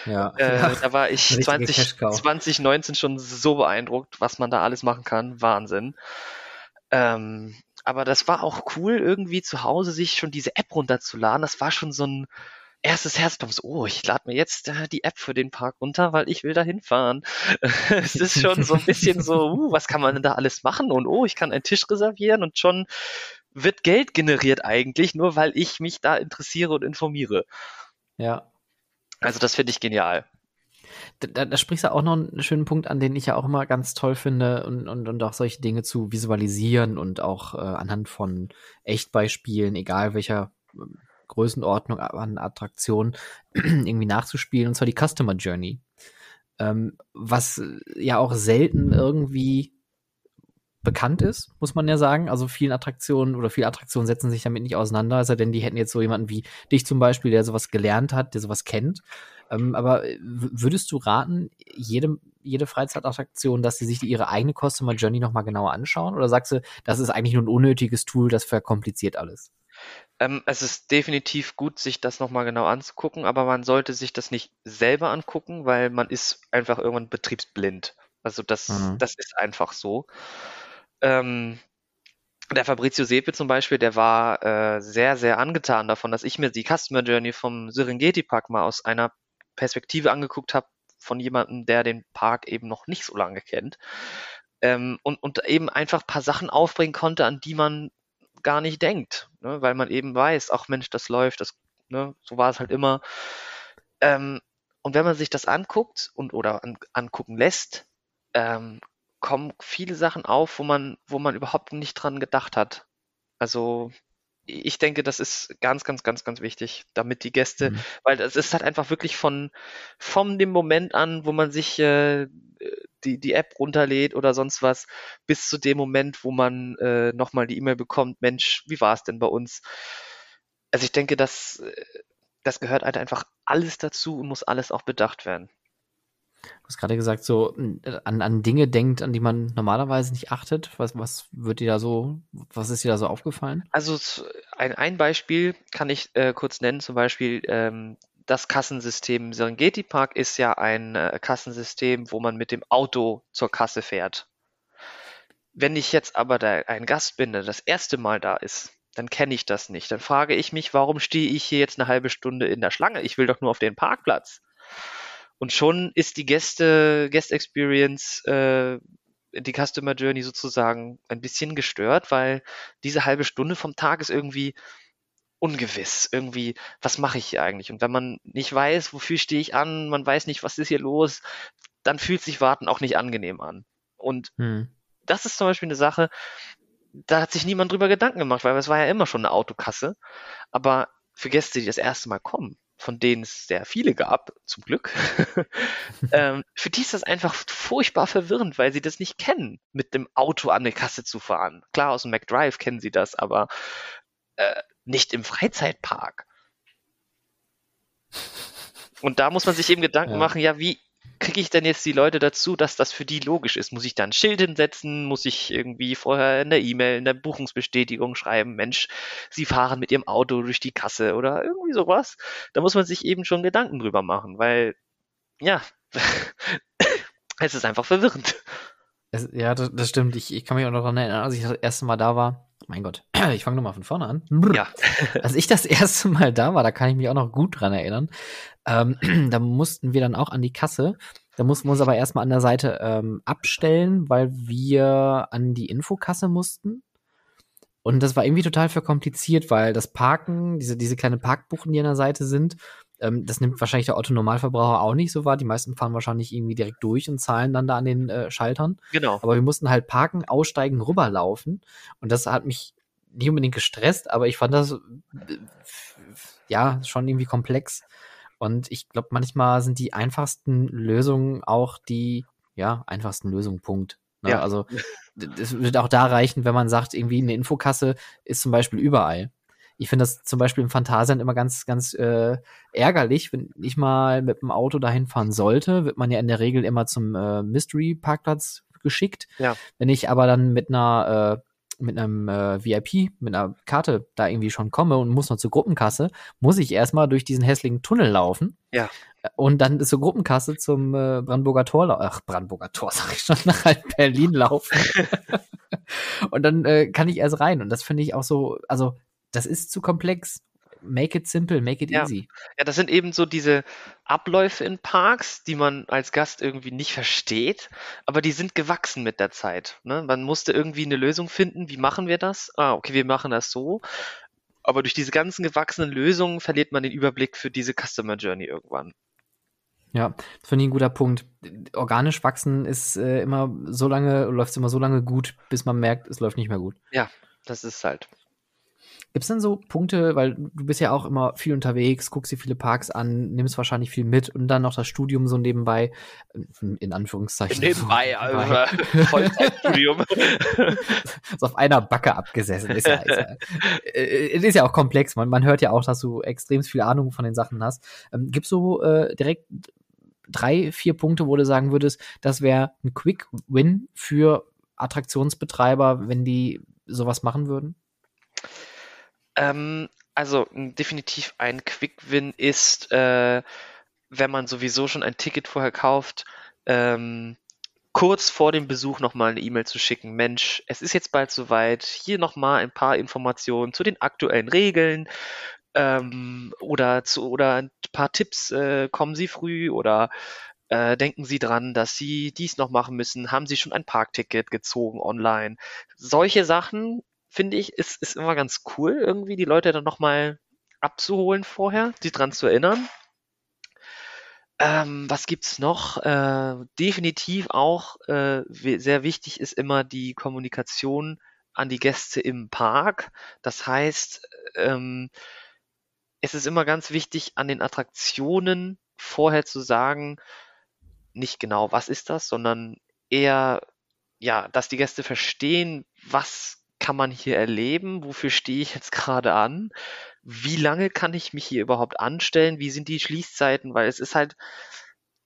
[SPEAKER 1] Ja. (laughs)
[SPEAKER 2] äh, da war ich (laughs) 20, 2019 schon so beeindruckt, was man da alles machen kann. Wahnsinn. Ähm, aber das war auch cool, irgendwie zu Hause sich schon diese App runterzuladen. Das war schon so ein erstes Herzpumps, oh, ich lade mir jetzt äh, die App für den Park runter, weil ich will da hinfahren. (laughs) es ist schon so ein bisschen so, uh, was kann man denn da alles machen? Und oh, ich kann einen Tisch reservieren und schon wird Geld generiert eigentlich, nur weil ich mich da interessiere und informiere.
[SPEAKER 1] Ja.
[SPEAKER 2] Also das finde ich genial.
[SPEAKER 1] Da, da, sprichst du auch noch einen schönen Punkt an, den ich ja auch immer ganz toll finde und, und, und auch solche Dinge zu visualisieren und auch äh, anhand von Echtbeispielen, egal welcher Größenordnung an Attraktionen, (clears throat) irgendwie nachzuspielen, und zwar die Customer Journey. Ähm, was ja auch selten irgendwie bekannt ist, muss man ja sagen. Also vielen Attraktionen oder viele Attraktionen setzen sich damit nicht auseinander, also denn die hätten jetzt so jemanden wie dich zum Beispiel, der sowas gelernt hat, der sowas kennt. Ähm, aber würdest du raten, jedem, jede Freizeitattraktion, dass sie sich ihre eigene Customer Journey nochmal genauer anschauen? Oder sagst du, das ist eigentlich nur ein unnötiges Tool, das verkompliziert alles?
[SPEAKER 2] Ähm, es ist definitiv gut, sich das nochmal genau anzugucken, aber man sollte sich das nicht selber angucken, weil man ist einfach irgendwann betriebsblind. Also das, mhm. das ist einfach so. Ähm, der Fabrizio Sepe zum Beispiel, der war äh, sehr, sehr angetan davon, dass ich mir die Customer Journey vom Serengeti Park mal aus einer Perspektive angeguckt habe, von jemandem, der den Park eben noch nicht so lange kennt. Ähm, und, und eben einfach ein paar Sachen aufbringen konnte, an die man gar nicht denkt, ne? weil man eben weiß, ach Mensch, das läuft, das, ne? so war es halt immer. Ähm, und wenn man sich das anguckt und oder an, angucken lässt, ähm, kommen viele Sachen auf, wo man, wo man überhaupt nicht dran gedacht hat. Also ich denke, das ist ganz, ganz, ganz, ganz wichtig, damit die Gäste, mhm. weil es ist halt einfach wirklich von, von dem Moment an, wo man sich äh, die, die App runterlädt oder sonst was, bis zu dem Moment, wo man äh, nochmal die E-Mail bekommt, Mensch, wie war es denn bei uns? Also ich denke, das, äh, das gehört halt einfach alles dazu und muss alles auch bedacht werden.
[SPEAKER 1] Du hast gerade gesagt, so an, an Dinge denkt, an die man normalerweise nicht achtet. Was, was wird dir da so, was ist dir da so aufgefallen?
[SPEAKER 2] Also ein, ein Beispiel kann ich äh, kurz nennen, zum Beispiel ähm, das Kassensystem Serengeti Park ist ja ein äh, Kassensystem, wo man mit dem Auto zur Kasse fährt. Wenn ich jetzt aber da ein Gast bin, der das erste Mal da ist, dann kenne ich das nicht. Dann frage ich mich, warum stehe ich hier jetzt eine halbe Stunde in der Schlange? Ich will doch nur auf den Parkplatz. Und schon ist die Gäste, Guest Experience, äh, die Customer Journey sozusagen ein bisschen gestört, weil diese halbe Stunde vom Tag ist irgendwie ungewiss. Irgendwie, was mache ich hier eigentlich? Und wenn man nicht weiß, wofür stehe ich an, man weiß nicht, was ist hier los, dann fühlt sich Warten auch nicht angenehm an. Und hm. das ist zum Beispiel eine Sache, da hat sich niemand drüber Gedanken gemacht, weil es war ja immer schon eine Autokasse. Aber für Gäste, die das erste Mal kommen, von denen es sehr viele gab, zum Glück, (laughs) ähm, für die ist das einfach furchtbar verwirrend, weil sie das nicht kennen, mit dem Auto an eine Kasse zu fahren. Klar, aus dem McDrive kennen sie das, aber äh, nicht im Freizeitpark. (laughs) Und da muss man sich eben Gedanken ja. machen, ja, wie kriege ich denn jetzt die Leute dazu, dass das für die logisch ist? Muss ich da ein Schild hinsetzen? Muss ich irgendwie vorher in der E-Mail, in der Buchungsbestätigung schreiben, Mensch, Sie fahren mit Ihrem Auto durch die Kasse oder irgendwie sowas? Da muss man sich eben schon Gedanken drüber machen, weil, ja, (laughs) es ist einfach verwirrend.
[SPEAKER 1] Es, ja, das, das, stimmt. Ich, ich kann mich auch noch daran erinnern, als ich das erste Mal da war. Mein Gott, (clears throat) ich fange nochmal von vorne an. Ja. als ich das (laughs) erste Mal da war, da kann ich mich auch noch gut dran erinnern. Ähm, (clears throat) da mussten wir dann auch an die Kasse. Da mussten wir uns aber erstmal an der Seite ähm, abstellen, weil wir an die Infokasse mussten. Und das war irgendwie total verkompliziert, weil das Parken, diese, diese kleine Parkbuchen, die an der Seite sind, ähm, das nimmt wahrscheinlich der Autonormalverbraucher auch nicht so wahr. Die meisten fahren wahrscheinlich irgendwie direkt durch und zahlen dann da an den äh, Schaltern.
[SPEAKER 2] Genau.
[SPEAKER 1] Aber wir mussten halt parken, aussteigen, rüberlaufen. Und das hat mich nicht unbedingt gestresst, aber ich fand das äh, ja schon irgendwie komplex. Und ich glaube, manchmal sind die einfachsten Lösungen auch die ja einfachsten Lösungen. Punkt. Ne? Ja. Also es wird auch da reichen, wenn man sagt, irgendwie eine Infokasse ist zum Beispiel überall. Ich finde das zum Beispiel im Phantasian immer ganz, ganz äh, ärgerlich, wenn ich mal mit dem Auto dahin fahren sollte, wird man ja in der Regel immer zum äh, Mystery-Parkplatz geschickt.
[SPEAKER 2] Ja.
[SPEAKER 1] Wenn ich aber dann mit einer äh, mit einem äh, VIP, mit einer Karte da irgendwie schon komme und muss noch zur Gruppenkasse, muss ich erstmal durch diesen hässlichen Tunnel laufen.
[SPEAKER 2] Ja.
[SPEAKER 1] Und dann zur Gruppenkasse zum äh, Brandenburger Tor, ach, Brandenburger Tor, (laughs) sag ich schon, nach halt Berlin laufen. (laughs) und dann äh, kann ich erst rein. Und das finde ich auch so, also das ist zu komplex. make it simple, make it
[SPEAKER 2] Ja.
[SPEAKER 1] easy.
[SPEAKER 2] Ja, das sind eben so diese Abläufe in Parks, die man als Gast irgendwie nicht versteht, aber die sind gewachsen mit der Zeit. Ne? Man musste irgendwie eine Lösung finden. Wie machen wir das? Ah, okay, wir machen das so. Aber durch diese ganzen gewachsenen Lösungen verliert man den Überblick für diese Customer Journey irgendwann.
[SPEAKER 1] Ja, das finde ich ein guter Punkt. Organisch wachsen ist äh, immer so lange, läuft immer so lange gut, bis man merkt, es läuft nicht mehr gut.
[SPEAKER 2] Ja, das ist halt.
[SPEAKER 1] Gibt es denn so Punkte, weil du bist ja auch immer viel unterwegs, guckst dir viele Parks an, nimmst wahrscheinlich viel mit und dann noch das Studium so nebenbei, in Anführungszeichen.
[SPEAKER 2] Nebenbei, (laughs)
[SPEAKER 1] so
[SPEAKER 2] also Vollzeitstudium. (laughs)
[SPEAKER 1] so auf einer Backe abgesessen. Ist ja, ist ja, äh, ist ja auch komplex. Man, man hört ja auch, dass du extrem viel Ahnung von den Sachen hast. Ähm, gibst du äh, direkt drei, vier Punkte, wo du sagen würdest, das wäre ein Quick Win für Attraktionsbetreiber, wenn die sowas machen würden?
[SPEAKER 2] Ähm, also definitiv ein Quick-Win ist, äh, wenn man sowieso schon ein Ticket vorher kauft, ähm, kurz vor dem Besuch nochmal eine E-Mail zu schicken. Mensch, es ist jetzt bald soweit. Hier nochmal ein paar Informationen zu den aktuellen Regeln ähm, oder zu oder ein paar Tipps. Äh, kommen Sie früh oder äh, denken Sie dran, dass Sie dies noch machen müssen? Haben Sie schon ein Parkticket gezogen online? Solche Sachen finde ich, ist, ist immer ganz cool, irgendwie die Leute dann nochmal abzuholen vorher, sie dran zu erinnern. Ähm, was gibt's noch? Äh, definitiv auch äh, sehr wichtig ist immer die Kommunikation an die Gäste im Park. Das heißt, ähm, es ist immer ganz wichtig, an den Attraktionen vorher zu sagen, nicht genau, was ist das, sondern eher, ja, dass die Gäste verstehen, was kann man hier erleben, wofür stehe ich jetzt gerade an, wie lange kann ich mich hier überhaupt anstellen, wie sind die Schließzeiten, weil es ist halt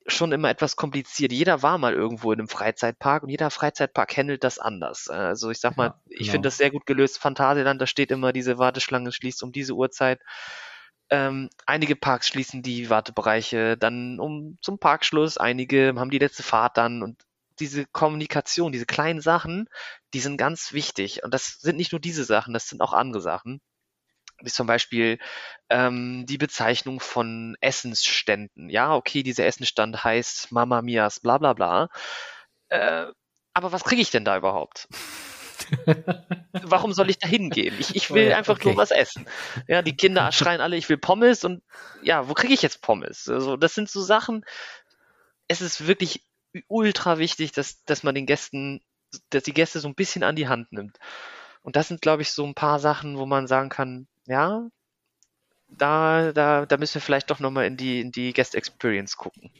[SPEAKER 2] schon immer etwas kompliziert. Jeder war mal irgendwo in einem Freizeitpark und jeder Freizeitpark handelt das anders. Also ich sag mal,
[SPEAKER 1] Ja,
[SPEAKER 2] ich
[SPEAKER 1] genau.
[SPEAKER 2] finde das sehr gut gelöst. Phantasialand, da steht immer, diese Warteschlange schließt um diese Uhrzeit. Ähm, einige Parks schließen die Wartebereiche dann um zum Parkschluss, einige haben die letzte Fahrt dann und diese Kommunikation, diese kleinen Sachen, die sind ganz wichtig. Und das sind nicht nur diese Sachen, das sind auch andere Sachen. Wie zum Beispiel ähm, die Bezeichnung von Essensständen. Ja, okay, dieser Essensstand heißt Mama Mias, bla bla bla. Äh, aber was kriege ich denn da überhaupt? (laughs) Warum soll ich da hingehen? Ich, ich will
[SPEAKER 1] Ja,
[SPEAKER 2] einfach
[SPEAKER 1] okay.
[SPEAKER 2] nur was essen. Ja, die Kinder schreien alle, ich will Pommes und ja, wo kriege ich jetzt Pommes? Also, das sind so Sachen, es ist wirklich ultra wichtig, dass, dass man den Gästen, dass die Gäste so ein bisschen an die Hand nimmt. Und das sind, glaube ich, so ein paar Sachen, wo man sagen kann, ja, da, da, da müssen wir vielleicht doch nochmal in die, in die Guest Experience gucken.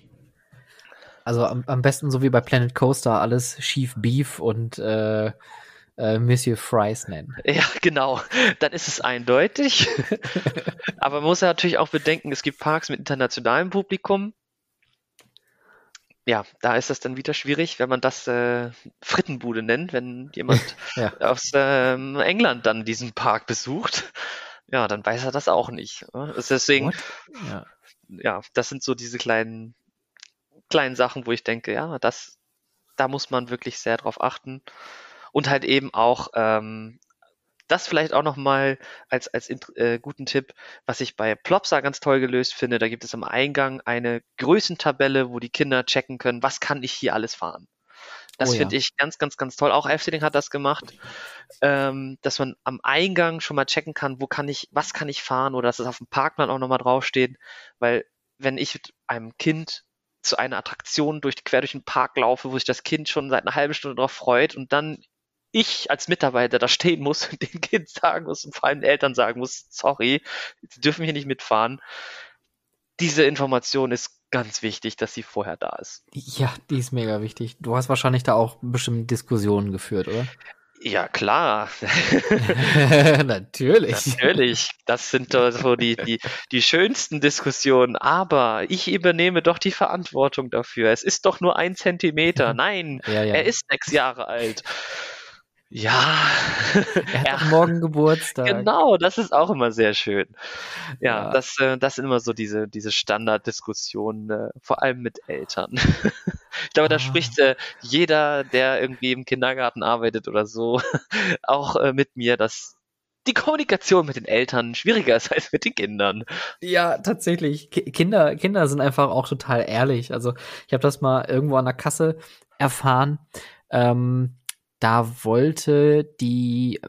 [SPEAKER 1] Also am, am besten so wie bei Planet Coaster alles Chief Beef und äh, äh, Monsieur Fries nennen.
[SPEAKER 2] Ja, genau. Dann ist es eindeutig. (laughs) Aber man muss ja natürlich auch bedenken, es gibt Parks mit internationalem Publikum. Ja, da ist das dann wieder schwierig, wenn man das äh, Frittenbude nennt, wenn jemand (laughs)
[SPEAKER 1] Ja.
[SPEAKER 2] aus ähm, England dann diesen Park besucht. Ja, dann weiß er das auch nicht. ne? Deswegen?
[SPEAKER 1] Ja.
[SPEAKER 2] ja, das sind so diese kleinen, kleinen Sachen, wo ich denke, ja, das, da muss man wirklich sehr drauf achten. Und halt eben auch, ähm, das vielleicht auch nochmal als, als äh, guten Tipp, was ich bei Plopsa ganz toll gelöst finde. Da gibt es am Eingang eine Größentabelle, wo die Kinder checken können, was kann ich hier alles fahren. Das
[SPEAKER 1] Oh ja.
[SPEAKER 2] finde ich ganz, ganz, ganz toll. Auch Efteling hat das gemacht, ähm, dass man am Eingang schon mal checken kann, wo kann ich, was kann ich fahren oder dass es auf dem Parkplan auch nochmal draufsteht. Weil wenn ich mit einem Kind zu einer Attraktion durch, quer durch den Park laufe, wo sich das Kind schon seit einer halben Stunde darauf freut und dann ich als Mitarbeiter da stehen muss und dem Kind sagen muss und vor allem den Eltern sagen muss, sorry, sie dürfen hier nicht mitfahren. Diese Information ist ganz wichtig, dass sie vorher da ist.
[SPEAKER 1] ja, die ist mega wichtig. Du hast wahrscheinlich da auch bestimmt Diskussionen geführt, oder?
[SPEAKER 2] Ja, klar. (laughs)
[SPEAKER 1] Natürlich.
[SPEAKER 2] Natürlich, das sind doch so die, die, die schönsten Diskussionen. Aber ich übernehme doch die Verantwortung dafür. Es ist doch nur ein Zentimeter. (laughs) Nein,
[SPEAKER 1] Ja, ja.
[SPEAKER 2] er ist sechs Jahre alt. Ja,
[SPEAKER 1] Er hat morgen Geburtstag.
[SPEAKER 2] genau, das ist auch immer sehr schön. Ja,
[SPEAKER 1] Ja.
[SPEAKER 2] Das, äh, das sind immer so diese, diese Standarddiskussionen, äh, vor allem mit Eltern. (laughs) ich glaube, da
[SPEAKER 1] Ah.
[SPEAKER 2] spricht äh, jeder, der irgendwie im Kindergarten arbeitet oder so, (laughs) auch mit mir, dass die Kommunikation mit den Eltern schwieriger ist (laughs) als mit den Kindern.
[SPEAKER 1] Ja, tatsächlich. Ki Kinder, Kinder sind einfach auch total ehrlich. Also ich habe das mal irgendwo an der Kasse erfahren. Ähm, da wollte die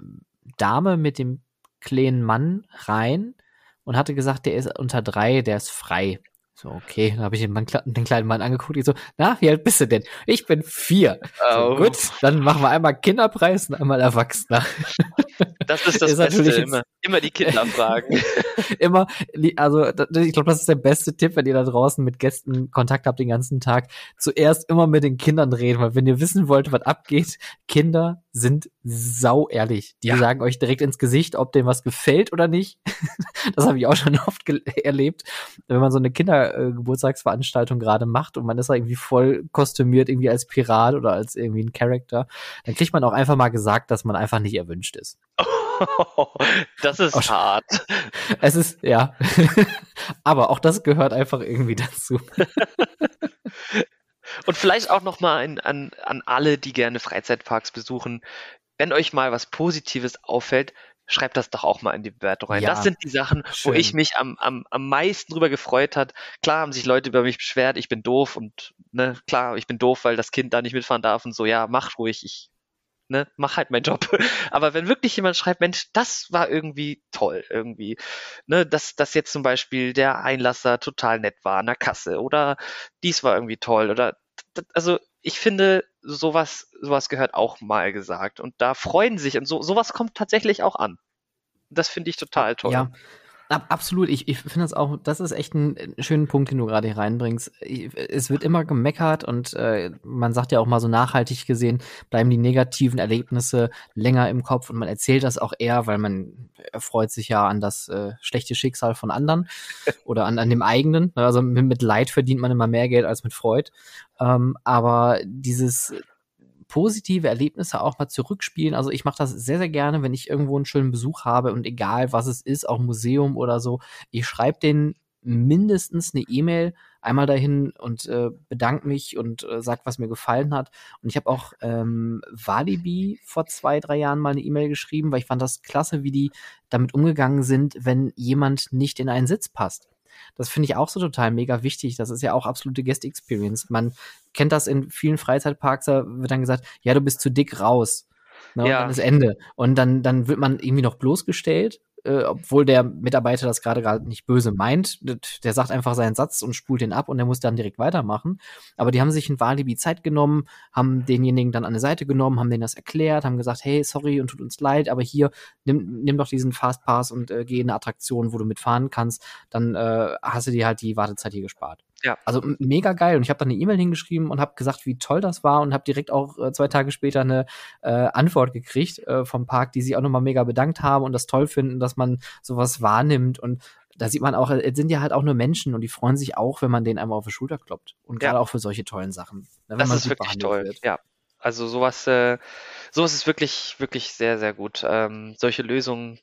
[SPEAKER 1] Dame mit dem kleinen Mann rein und hatte gesagt, der ist unter drei, der ist frei. So, okay, dann habe ich den, Mann, den, kleinen Mann angeguckt. Ich so, na, wie alt bist du denn? Ich bin vier. Oh. So, gut, dann machen wir einmal Kinderpreis und einmal Erwachsener. (laughs)
[SPEAKER 2] Das ist das ist Beste, immer, immer die Kinder fragen. (laughs)
[SPEAKER 1] immer, also ich glaube, das ist der beste Tipp, wenn ihr da draußen mit Gästen Kontakt habt den ganzen Tag. Zuerst immer mit den Kindern reden, weil wenn ihr wissen wollt, was abgeht, Kinder sind sau ehrlich. Die ja. sagen euch direkt ins Gesicht, ob dem was gefällt oder nicht. (laughs) das habe ich auch schon oft erlebt, wenn man so eine Kindergeburtstagsveranstaltung äh, gerade macht und man ist da irgendwie voll kostümiert, irgendwie als Pirat oder als irgendwie ein Charakter, dann kriegt man auch einfach mal gesagt, dass man einfach nicht erwünscht ist. (laughs)
[SPEAKER 2] das ist auch, hart. (laughs)
[SPEAKER 1] Es ist, ja. Aber auch das gehört einfach irgendwie dazu.
[SPEAKER 2] Und vielleicht auch nochmal an, an, an alle, die gerne Freizeitparks besuchen. Wenn euch mal was Positives auffällt, schreibt das doch auch mal in die Bewertung rein. Ja, das sind die Sachen, schön. wo ich mich am, am, am meisten drüber gefreut hat. Klar haben sich Leute über mich beschwert, ich bin doof und ne, klar, ich bin doof, weil das Kind da nicht mitfahren darf und so, ja, mach ruhig, ich ne, mach halt meinen Job. (laughs) Aber wenn wirklich jemand schreibt, Mensch, das war irgendwie toll, irgendwie, ne, dass, dass jetzt zum Beispiel der Einlasser total nett war an der Kasse oder dies war irgendwie toll oder, also ich finde, sowas, sowas gehört auch mal gesagt und da freuen sich und so, sowas kommt tatsächlich auch an. Das finde ich total toll.
[SPEAKER 1] Ja, absolut. Ich, ich finde das auch, das ist echt ein, ein schöner Punkt, den du gerade hier reinbringst. Es wird immer gemeckert und äh, man sagt ja auch mal so nachhaltig gesehen, bleiben die negativen Erlebnisse länger im Kopf und man erzählt das auch eher, weil man erfreut sich ja an das äh, schlechte Schicksal von anderen (laughs) oder an, an dem eigenen. Also mit, mit Leid verdient man immer mehr Geld als mit Freud. Ähm, aber dieses positive Erlebnisse auch mal zurückspielen. Also ich mache das sehr, sehr gerne, wenn ich irgendwo einen schönen Besuch habe und egal was es ist, auch Museum oder so, ich schreibe den mindestens eine E-Mail einmal dahin und äh, bedanke mich und äh, sag, was mir gefallen hat. Und ich habe auch ähm, Walibi vor zwei, drei Jahren mal eine E-Mail geschrieben, weil ich fand das klasse, wie die damit umgegangen sind, wenn jemand nicht in einen Sitz passt. Das finde ich auch so total mega wichtig. Das ist ja auch absolute Guest Experience. Man kennt das in vielen Freizeitparks, da wird dann gesagt, ja, du bist zu dick raus. Ne, ja. Und dann ist Ende. Und dann, dann wird man irgendwie noch bloßgestellt äh, obwohl der Mitarbeiter das gerade gerade nicht böse meint. Der sagt einfach seinen Satz und spult den ab und der muss dann direkt weitermachen. Aber die haben sich in Walibi Zeit genommen, haben denjenigen dann an die Seite genommen, haben denen das erklärt, haben gesagt, hey, sorry und tut uns leid, aber hier, nimm, nimm doch diesen Fastpass und äh, geh in eine Attraktion, wo du mitfahren kannst. Dann äh, hast du dir halt die Wartezeit hier gespart. Ja. Also mega geil. Und ich habe dann eine E-Mail hingeschrieben und habe gesagt, wie toll das war und habe direkt auch äh, zwei Tage später eine äh, Antwort gekriegt äh, vom Park, die sich auch nochmal mega bedankt haben und das toll finden, dass man sowas wahrnimmt. Und da sieht man auch, es sind ja halt auch nur Menschen und die freuen sich auch, wenn man denen einmal auf die Schulter kloppt. Und gerade ja. auch für solche tollen Sachen.
[SPEAKER 2] Ne, das ist wirklich toll, wird. ja. Also sowas, äh, sowas ist wirklich, wirklich sehr, sehr gut. Ähm, solche Lösungen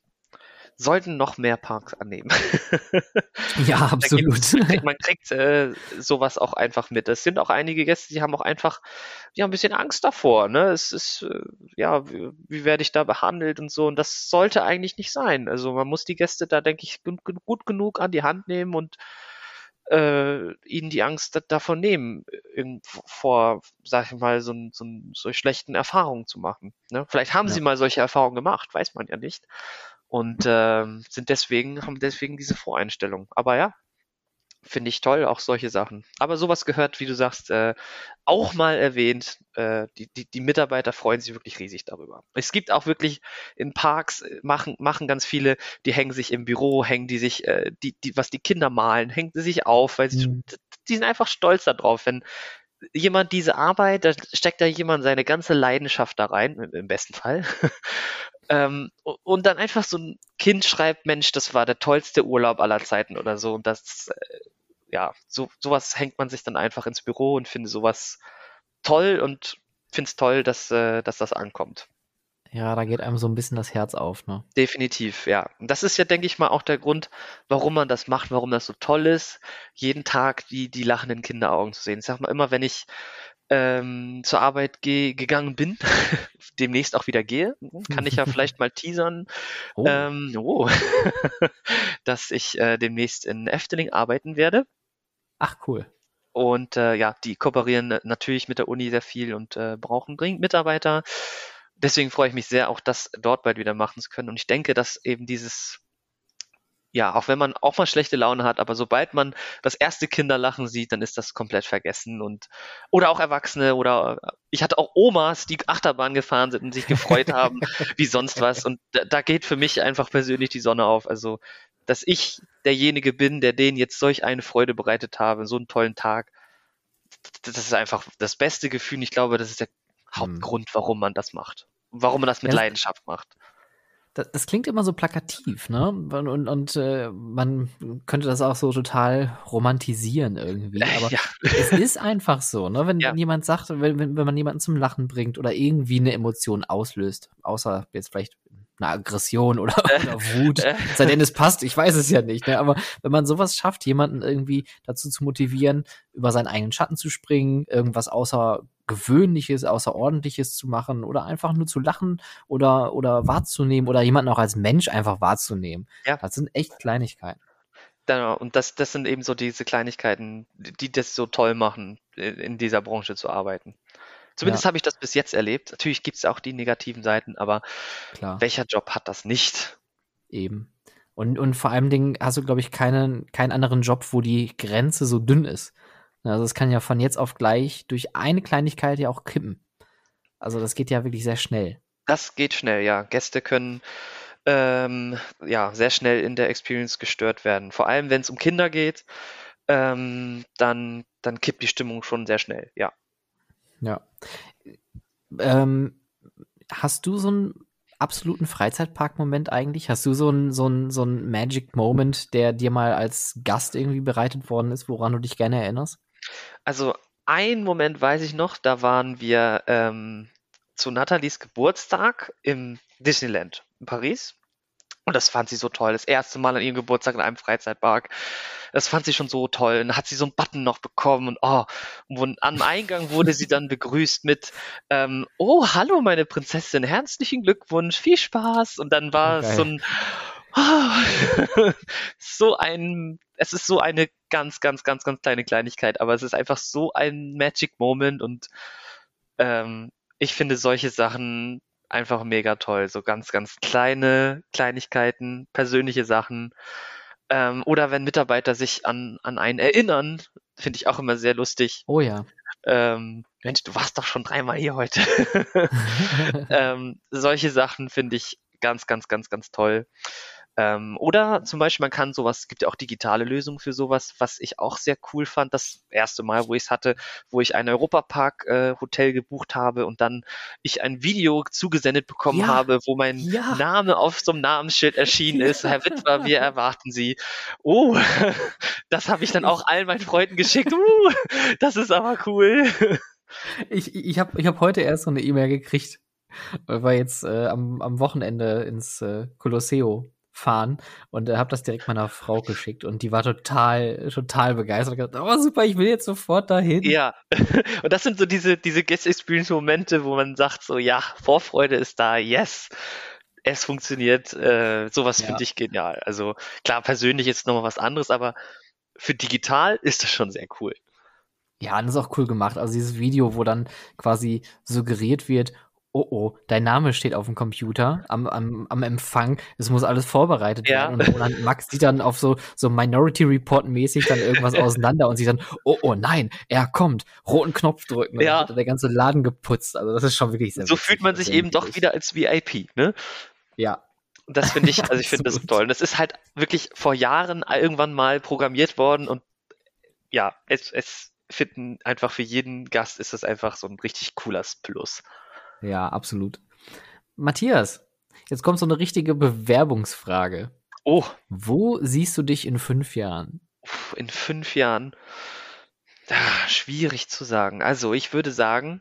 [SPEAKER 2] sollten noch mehr Parks annehmen. (laughs)
[SPEAKER 1] ja, absolut. (laughs)
[SPEAKER 2] man kriegt, äh, sowas auch einfach mit. Es sind auch einige Gäste, die haben auch einfach ja, ein bisschen Angst davor. Ne? Es ist, äh, ja, wie, wie, werde ich da behandelt und so. Und das sollte eigentlich nicht sein. Also man muss die Gäste da, denke ich, gut, genug an die Hand nehmen und äh, ihnen die Angst davon nehmen, vor, sag ich mal, so, so, so schlechten Erfahrungen zu machen. Ne? Vielleicht haben ja. sie mal solche Erfahrungen gemacht, weiß man ja nicht und ähm, sind deswegen, haben deswegen diese Voreinstellung. Aber ja, finde ich toll, auch solche Sachen. Aber sowas gehört, wie du sagst, äh, auch mal erwähnt. Äh, die, die, die Mitarbeiter freuen sich wirklich riesig darüber. Es gibt auch wirklich in Parks, äh, machen, machen ganz viele, die hängen sich im Büro, hängen die sich, äh, die, die, was die Kinder malen, hängen sie sich auf, weil sie, mhm. die sind einfach stolz darauf, wenn jemand diese Arbeit, da steckt da jemand seine ganze Leidenschaft da rein, im besten Fall. (laughs) Ähm, und dann einfach so ein Kind schreibt, Mensch, das war der tollste Urlaub aller Zeiten oder so. Und das, äh, ja, so, sowas hängt man sich dann einfach ins Büro und finde sowas toll und finde es toll, dass, äh, dass das ankommt.
[SPEAKER 1] Ja, da geht einem so ein bisschen das Herz auf, ne?
[SPEAKER 2] Definitiv, ja. Und das ist ja, denke ich mal, auch der Grund, warum man das macht, warum das so toll ist, jeden Tag die, die lachenden Kinderaugen zu sehen. Ich sag mal immer, wenn ich ähm, zur Arbeit ge gegangen bin, (laughs) demnächst auch wieder gehe, kann ich ja (laughs) vielleicht mal teasern, oh. Ähm, oh, (laughs) dass ich äh, demnächst in Efteling arbeiten werde.
[SPEAKER 1] Ach cool.
[SPEAKER 2] Und äh, ja, die kooperieren natürlich mit der Uni sehr viel und äh, brauchen dringend Mitarbeiter. Deswegen freue ich mich sehr, auch das dort bald wieder machen zu können. Und ich denke, dass eben dieses ja, auch wenn man auch mal schlechte Laune hat, aber sobald man das erste Kinderlachen sieht, dann ist das komplett vergessen und oder auch Erwachsene oder ich hatte auch Omas, die Achterbahn gefahren sind und sich gefreut (laughs) haben, wie sonst was und da, da, geht für mich einfach persönlich die Sonne auf. Also, dass ich derjenige bin, der denen jetzt solch eine Freude bereitet habe, so einen tollen Tag, das ist einfach das beste Gefühl. Ich glaube, das ist der hm. Hauptgrund, warum man das macht. Warum man das mit Leidenschaft macht
[SPEAKER 1] das, das, klingt immer so plakativ, ne? Und, und, und äh, man könnte das auch so total romantisieren irgendwie. Aber ja. es ist einfach so, ne? Wenn, (laughs) ja. jemand sagt, wenn, wenn man jemanden zum Lachen bringt oder irgendwie eine Emotion auslöst, außer jetzt vielleicht eine Aggression oder, (laughs) oder Wut, seitdem es passt, ich weiß es ja nicht, ne? aber wenn man sowas schafft, jemanden irgendwie dazu zu motivieren, über seinen eigenen Schatten zu springen, irgendwas außergewöhnliches, außerordentliches zu machen oder einfach nur zu lachen oder, oder wahrzunehmen oder jemanden auch als Mensch einfach wahrzunehmen. Ja. Das sind echt Kleinigkeiten.
[SPEAKER 2] Genau, und das, das sind eben so diese Kleinigkeiten, die das so toll machen, in dieser Branche zu arbeiten. Zumindest ja. habe ich das bis jetzt erlebt. Natürlich gibt es auch die negativen Seiten, aber Klar. welcher Job hat das nicht?
[SPEAKER 1] Eben. Und, und vor allem Dingen hast du, glaube ich, keinen, keinen anderen Job, wo die Grenze so dünn ist. Also es kann ja von jetzt auf gleich durch eine Kleinigkeit ja auch kippen. Also das geht ja wirklich sehr schnell.
[SPEAKER 2] Das geht schnell, ja. Gäste können ähm, ja sehr schnell in der Experience gestört werden. Vor allem, wenn es um Kinder geht, ähm, dann, dann kippt die Stimmung schon sehr schnell, ja.
[SPEAKER 1] Ja. Ähm, hast du so einen absoluten Freizeitpark-Moment eigentlich? Hast du so einen so einen, so einen Magic Moment, der dir mal als Gast irgendwie bereitet worden ist, woran du dich gerne erinnerst?
[SPEAKER 2] Also, einen Moment weiß ich noch, da waren wir ähm, zu Nathalies Geburtstag im Disneyland in Paris. Und das fand sie so toll. Das erste Mal an ihrem Geburtstag in einem Freizeitpark. Das fand sie schon so toll. Und dann hat sie so einen Button noch bekommen. Und oh, und am Eingang wurde sie dann begrüßt mit, ähm, oh, hallo, meine Prinzessin, herzlichen Glückwunsch, viel Spaß. Und dann war okay. so ein, oh, (laughs) so ein, es ist so eine ganz, ganz, ganz, ganz kleine Kleinigkeit, aber es ist einfach so ein Magic Moment und ähm, ich finde solche Sachen einfach mega toll. So ganz, ganz kleine Kleinigkeiten, persönliche Sachen. Ähm, oder wenn Mitarbeiter sich an, an einen erinnern, finde ich auch immer sehr lustig.
[SPEAKER 1] Oh ja.
[SPEAKER 2] Ähm, Mensch, du warst doch schon dreimal hier heute. (laughs) (laughs) ähm, solche Sachen finde ich ganz, ganz, ganz, ganz toll. Ähm, oder zum Beispiel, man kann sowas, es gibt ja auch digitale Lösungen für sowas, was ich auch sehr cool fand. Das erste Mal, wo ich es hatte, wo ich ein Europapark-Hotel äh, gebucht habe und dann ich ein Video zugesendet bekommen ja, habe, wo mein ja. Name auf so einem Namensschild erschienen ist. Herr Witwer, wir (laughs) erwarten Sie. Oh, (laughs) das habe ich dann auch allen meinen Freunden geschickt. Uh, das ist aber cool.
[SPEAKER 1] Ich, ich habe ich hab heute erst so eine E-Mail gekriegt, weil jetzt äh, am, am Wochenende ins äh, Colosseo fahren und äh, habe das direkt meiner Frau geschickt und die war total, total begeistert. Und gesagt, oh super, ich will jetzt sofort dahin.
[SPEAKER 2] Ja, (laughs) und das sind so diese, diese Guest Experience Momente, wo man sagt so, ja, Vorfreude ist da, yes. Es funktioniert, äh, sowas ja. finde ich genial. Also klar, persönlich ist nochmal was anderes, aber für digital ist das schon sehr cool.
[SPEAKER 1] Ja, das ist auch cool gemacht. Also dieses Video, wo dann quasi suggeriert wird, oh oh, dein Name steht auf dem Computer am, am, am Empfang, es muss alles vorbereitet ja. werden. Und, dann Max sieht dann auf so, so Minority Report mäßig dann irgendwas (laughs) auseinander und sieht dann, oh oh nein, er kommt, roten Knopf drücken. Ja. der ganze Laden geputzt. Also das ist schon wirklich
[SPEAKER 2] sehr So witzig, fühlt man sich eben doch wieder als VIP, ne?
[SPEAKER 1] Ja.
[SPEAKER 2] Das finde ich, also ich (laughs) finde das toll. Und das ist halt wirklich vor Jahren irgendwann mal programmiert worden und ja, es, es finden einfach für jeden Gast ist das einfach so ein richtig cooles Plus.
[SPEAKER 1] Ja, absolut. Matthias, jetzt kommt so eine richtige Bewerbungsfrage.
[SPEAKER 2] Oh.
[SPEAKER 1] Wo siehst du dich in fünf Jahren?
[SPEAKER 2] In fünf Jahren? Ah, schwierig zu sagen. Also, ich würde sagen,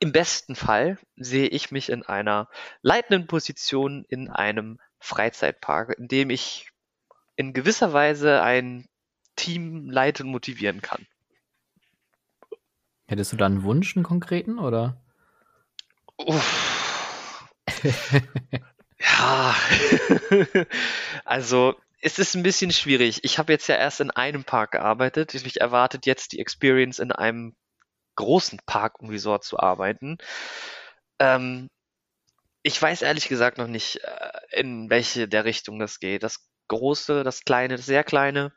[SPEAKER 2] im besten Fall sehe ich mich in einer leitenden Position in einem Freizeitpark, in dem ich in gewisser Weise ein Team leiten und motivieren kann.
[SPEAKER 1] Hättest du da einen Wunsch, einen konkreten, oder?
[SPEAKER 2] Uff. (laughs) ja, (laughs) also es ist ein bisschen schwierig. Ich habe jetzt ja erst in einem Park gearbeitet. Mich erwartet jetzt die Experience in einem großen Park und Resort zu arbeiten. Ähm, ich weiß ehrlich gesagt noch nicht, äh, in welche der Richtung das geht. Das große, das kleine, das sehr kleine.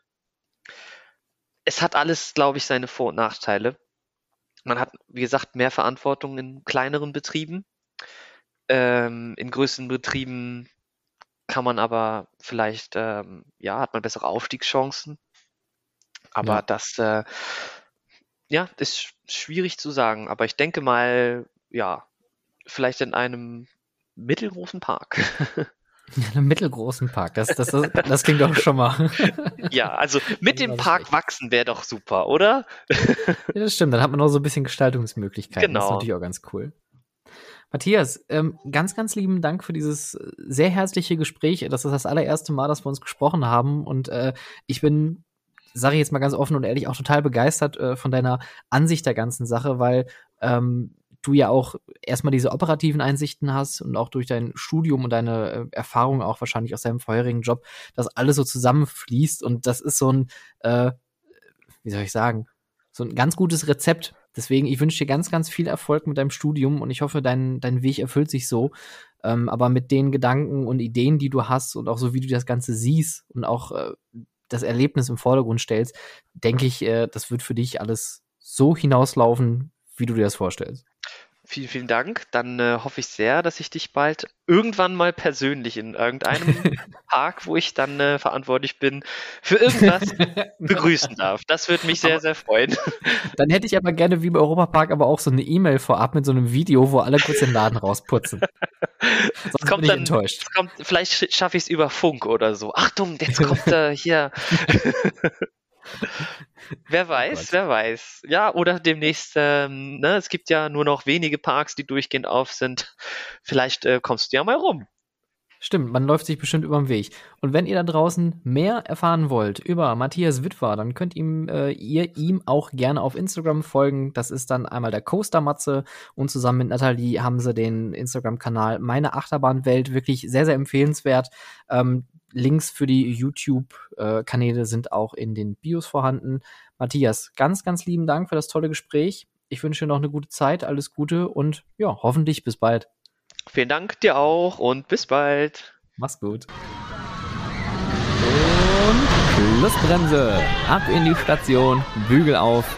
[SPEAKER 2] Es hat alles, glaube ich, seine Vor- und Nachteile. Man hat, wie gesagt, mehr Verantwortung in kleineren Betrieben. Ähm, in größeren Betrieben kann man aber vielleicht, ähm, ja, hat man bessere Aufstiegschancen. Aber ja. das, äh, ja, ist schwierig zu sagen. Aber ich denke mal, ja, vielleicht in einem mittelgroßen Park. (laughs)
[SPEAKER 1] In (laughs) einem mittelgroßen Park, das, das, das, das klingt doch schon mal. (laughs)
[SPEAKER 2] Ja, also (laughs) mit dem Park wachsen wäre doch super, oder?
[SPEAKER 1] Ja, das stimmt, dann hat man auch so ein bisschen Gestaltungsmöglichkeiten. Genau. Das ist genau. natürlich auch ganz cool. Matthias, ähm, ganz, ganz lieben Dank für dieses äh, sehr herzliche Gespräch. Das ist das allererste Mal, dass wir uns gesprochen haben und äh, ich bin sage ich jetzt mal ganz offen und ehrlich, auch total begeistert äh, von deiner Ansicht der ganzen Sache, weil ähm, du ja auch erstmal diese operativen Einsichten hast und auch durch dein Studium und deine äh, Erfahrung auch wahrscheinlich aus deinem vorherigen Job, dass alles so zusammenfließt und das ist so ein, äh, wie soll ich sagen, so ein ganz gutes Rezept. Deswegen, ich wünsche dir ganz, ganz viel Erfolg mit deinem Studium und ich hoffe, dein, dein Weg erfüllt sich so. Ähm, aber mit den Gedanken und Ideen, die du hast und auch so, wie du das Ganze siehst und auch äh, das Erlebnis im Vordergrund stellst, denke ich, äh, das wird für dich alles so hinauslaufen, wie du dir das vorstellst.
[SPEAKER 2] Vielen, vielen Dank. Dann äh, hoffe ich sehr, dass ich dich bald irgendwann mal persönlich in irgendeinem (laughs) Park, wo ich dann äh, verantwortlich bin, für irgendwas (laughs) begrüßen darf. Das würde mich sehr, sehr freuen.
[SPEAKER 1] Dann hätte ich aber gerne wie im Europapark aber auch so eine E-Mail vorab mit so einem Video, wo alle kurz den Laden rausputzen. (laughs)
[SPEAKER 2] Sonst kommt bin ich dann, enttäuscht. Kommt, vielleicht schaffe ich es über Funk oder so. Achtung, jetzt kommt äh, hier. (laughs) wer oh weiß, wer weiß. Ja, oder demnächst, ähm, ne, es gibt ja nur noch wenige Parks, die durchgehend auf sind. Vielleicht äh, kommst du ja mal rum.
[SPEAKER 1] Stimmt, man läuft sich bestimmt über den Weg. Und wenn ihr da draußen mehr erfahren wollt über Matthias Witwer, dann könnt ihm, äh, ihr ihm auch gerne auf Instagram folgen. Das ist dann einmal der Coaster Matze und zusammen mit Nathalie haben sie den Instagram-Kanal Meine Achterbahnwelt. Wirklich sehr, sehr empfehlenswert. Ähm, Links für die YouTube-Kanäle sind auch in den Bios vorhanden. Matthias, ganz, ganz lieben Dank für das tolle Gespräch. Ich wünsche dir noch eine gute Zeit, alles Gute und ja, hoffentlich bis bald.
[SPEAKER 2] Vielen Dank dir auch und bis bald.
[SPEAKER 1] Mach's gut. Und Schlussbremse. Ab in die Station, Bügel auf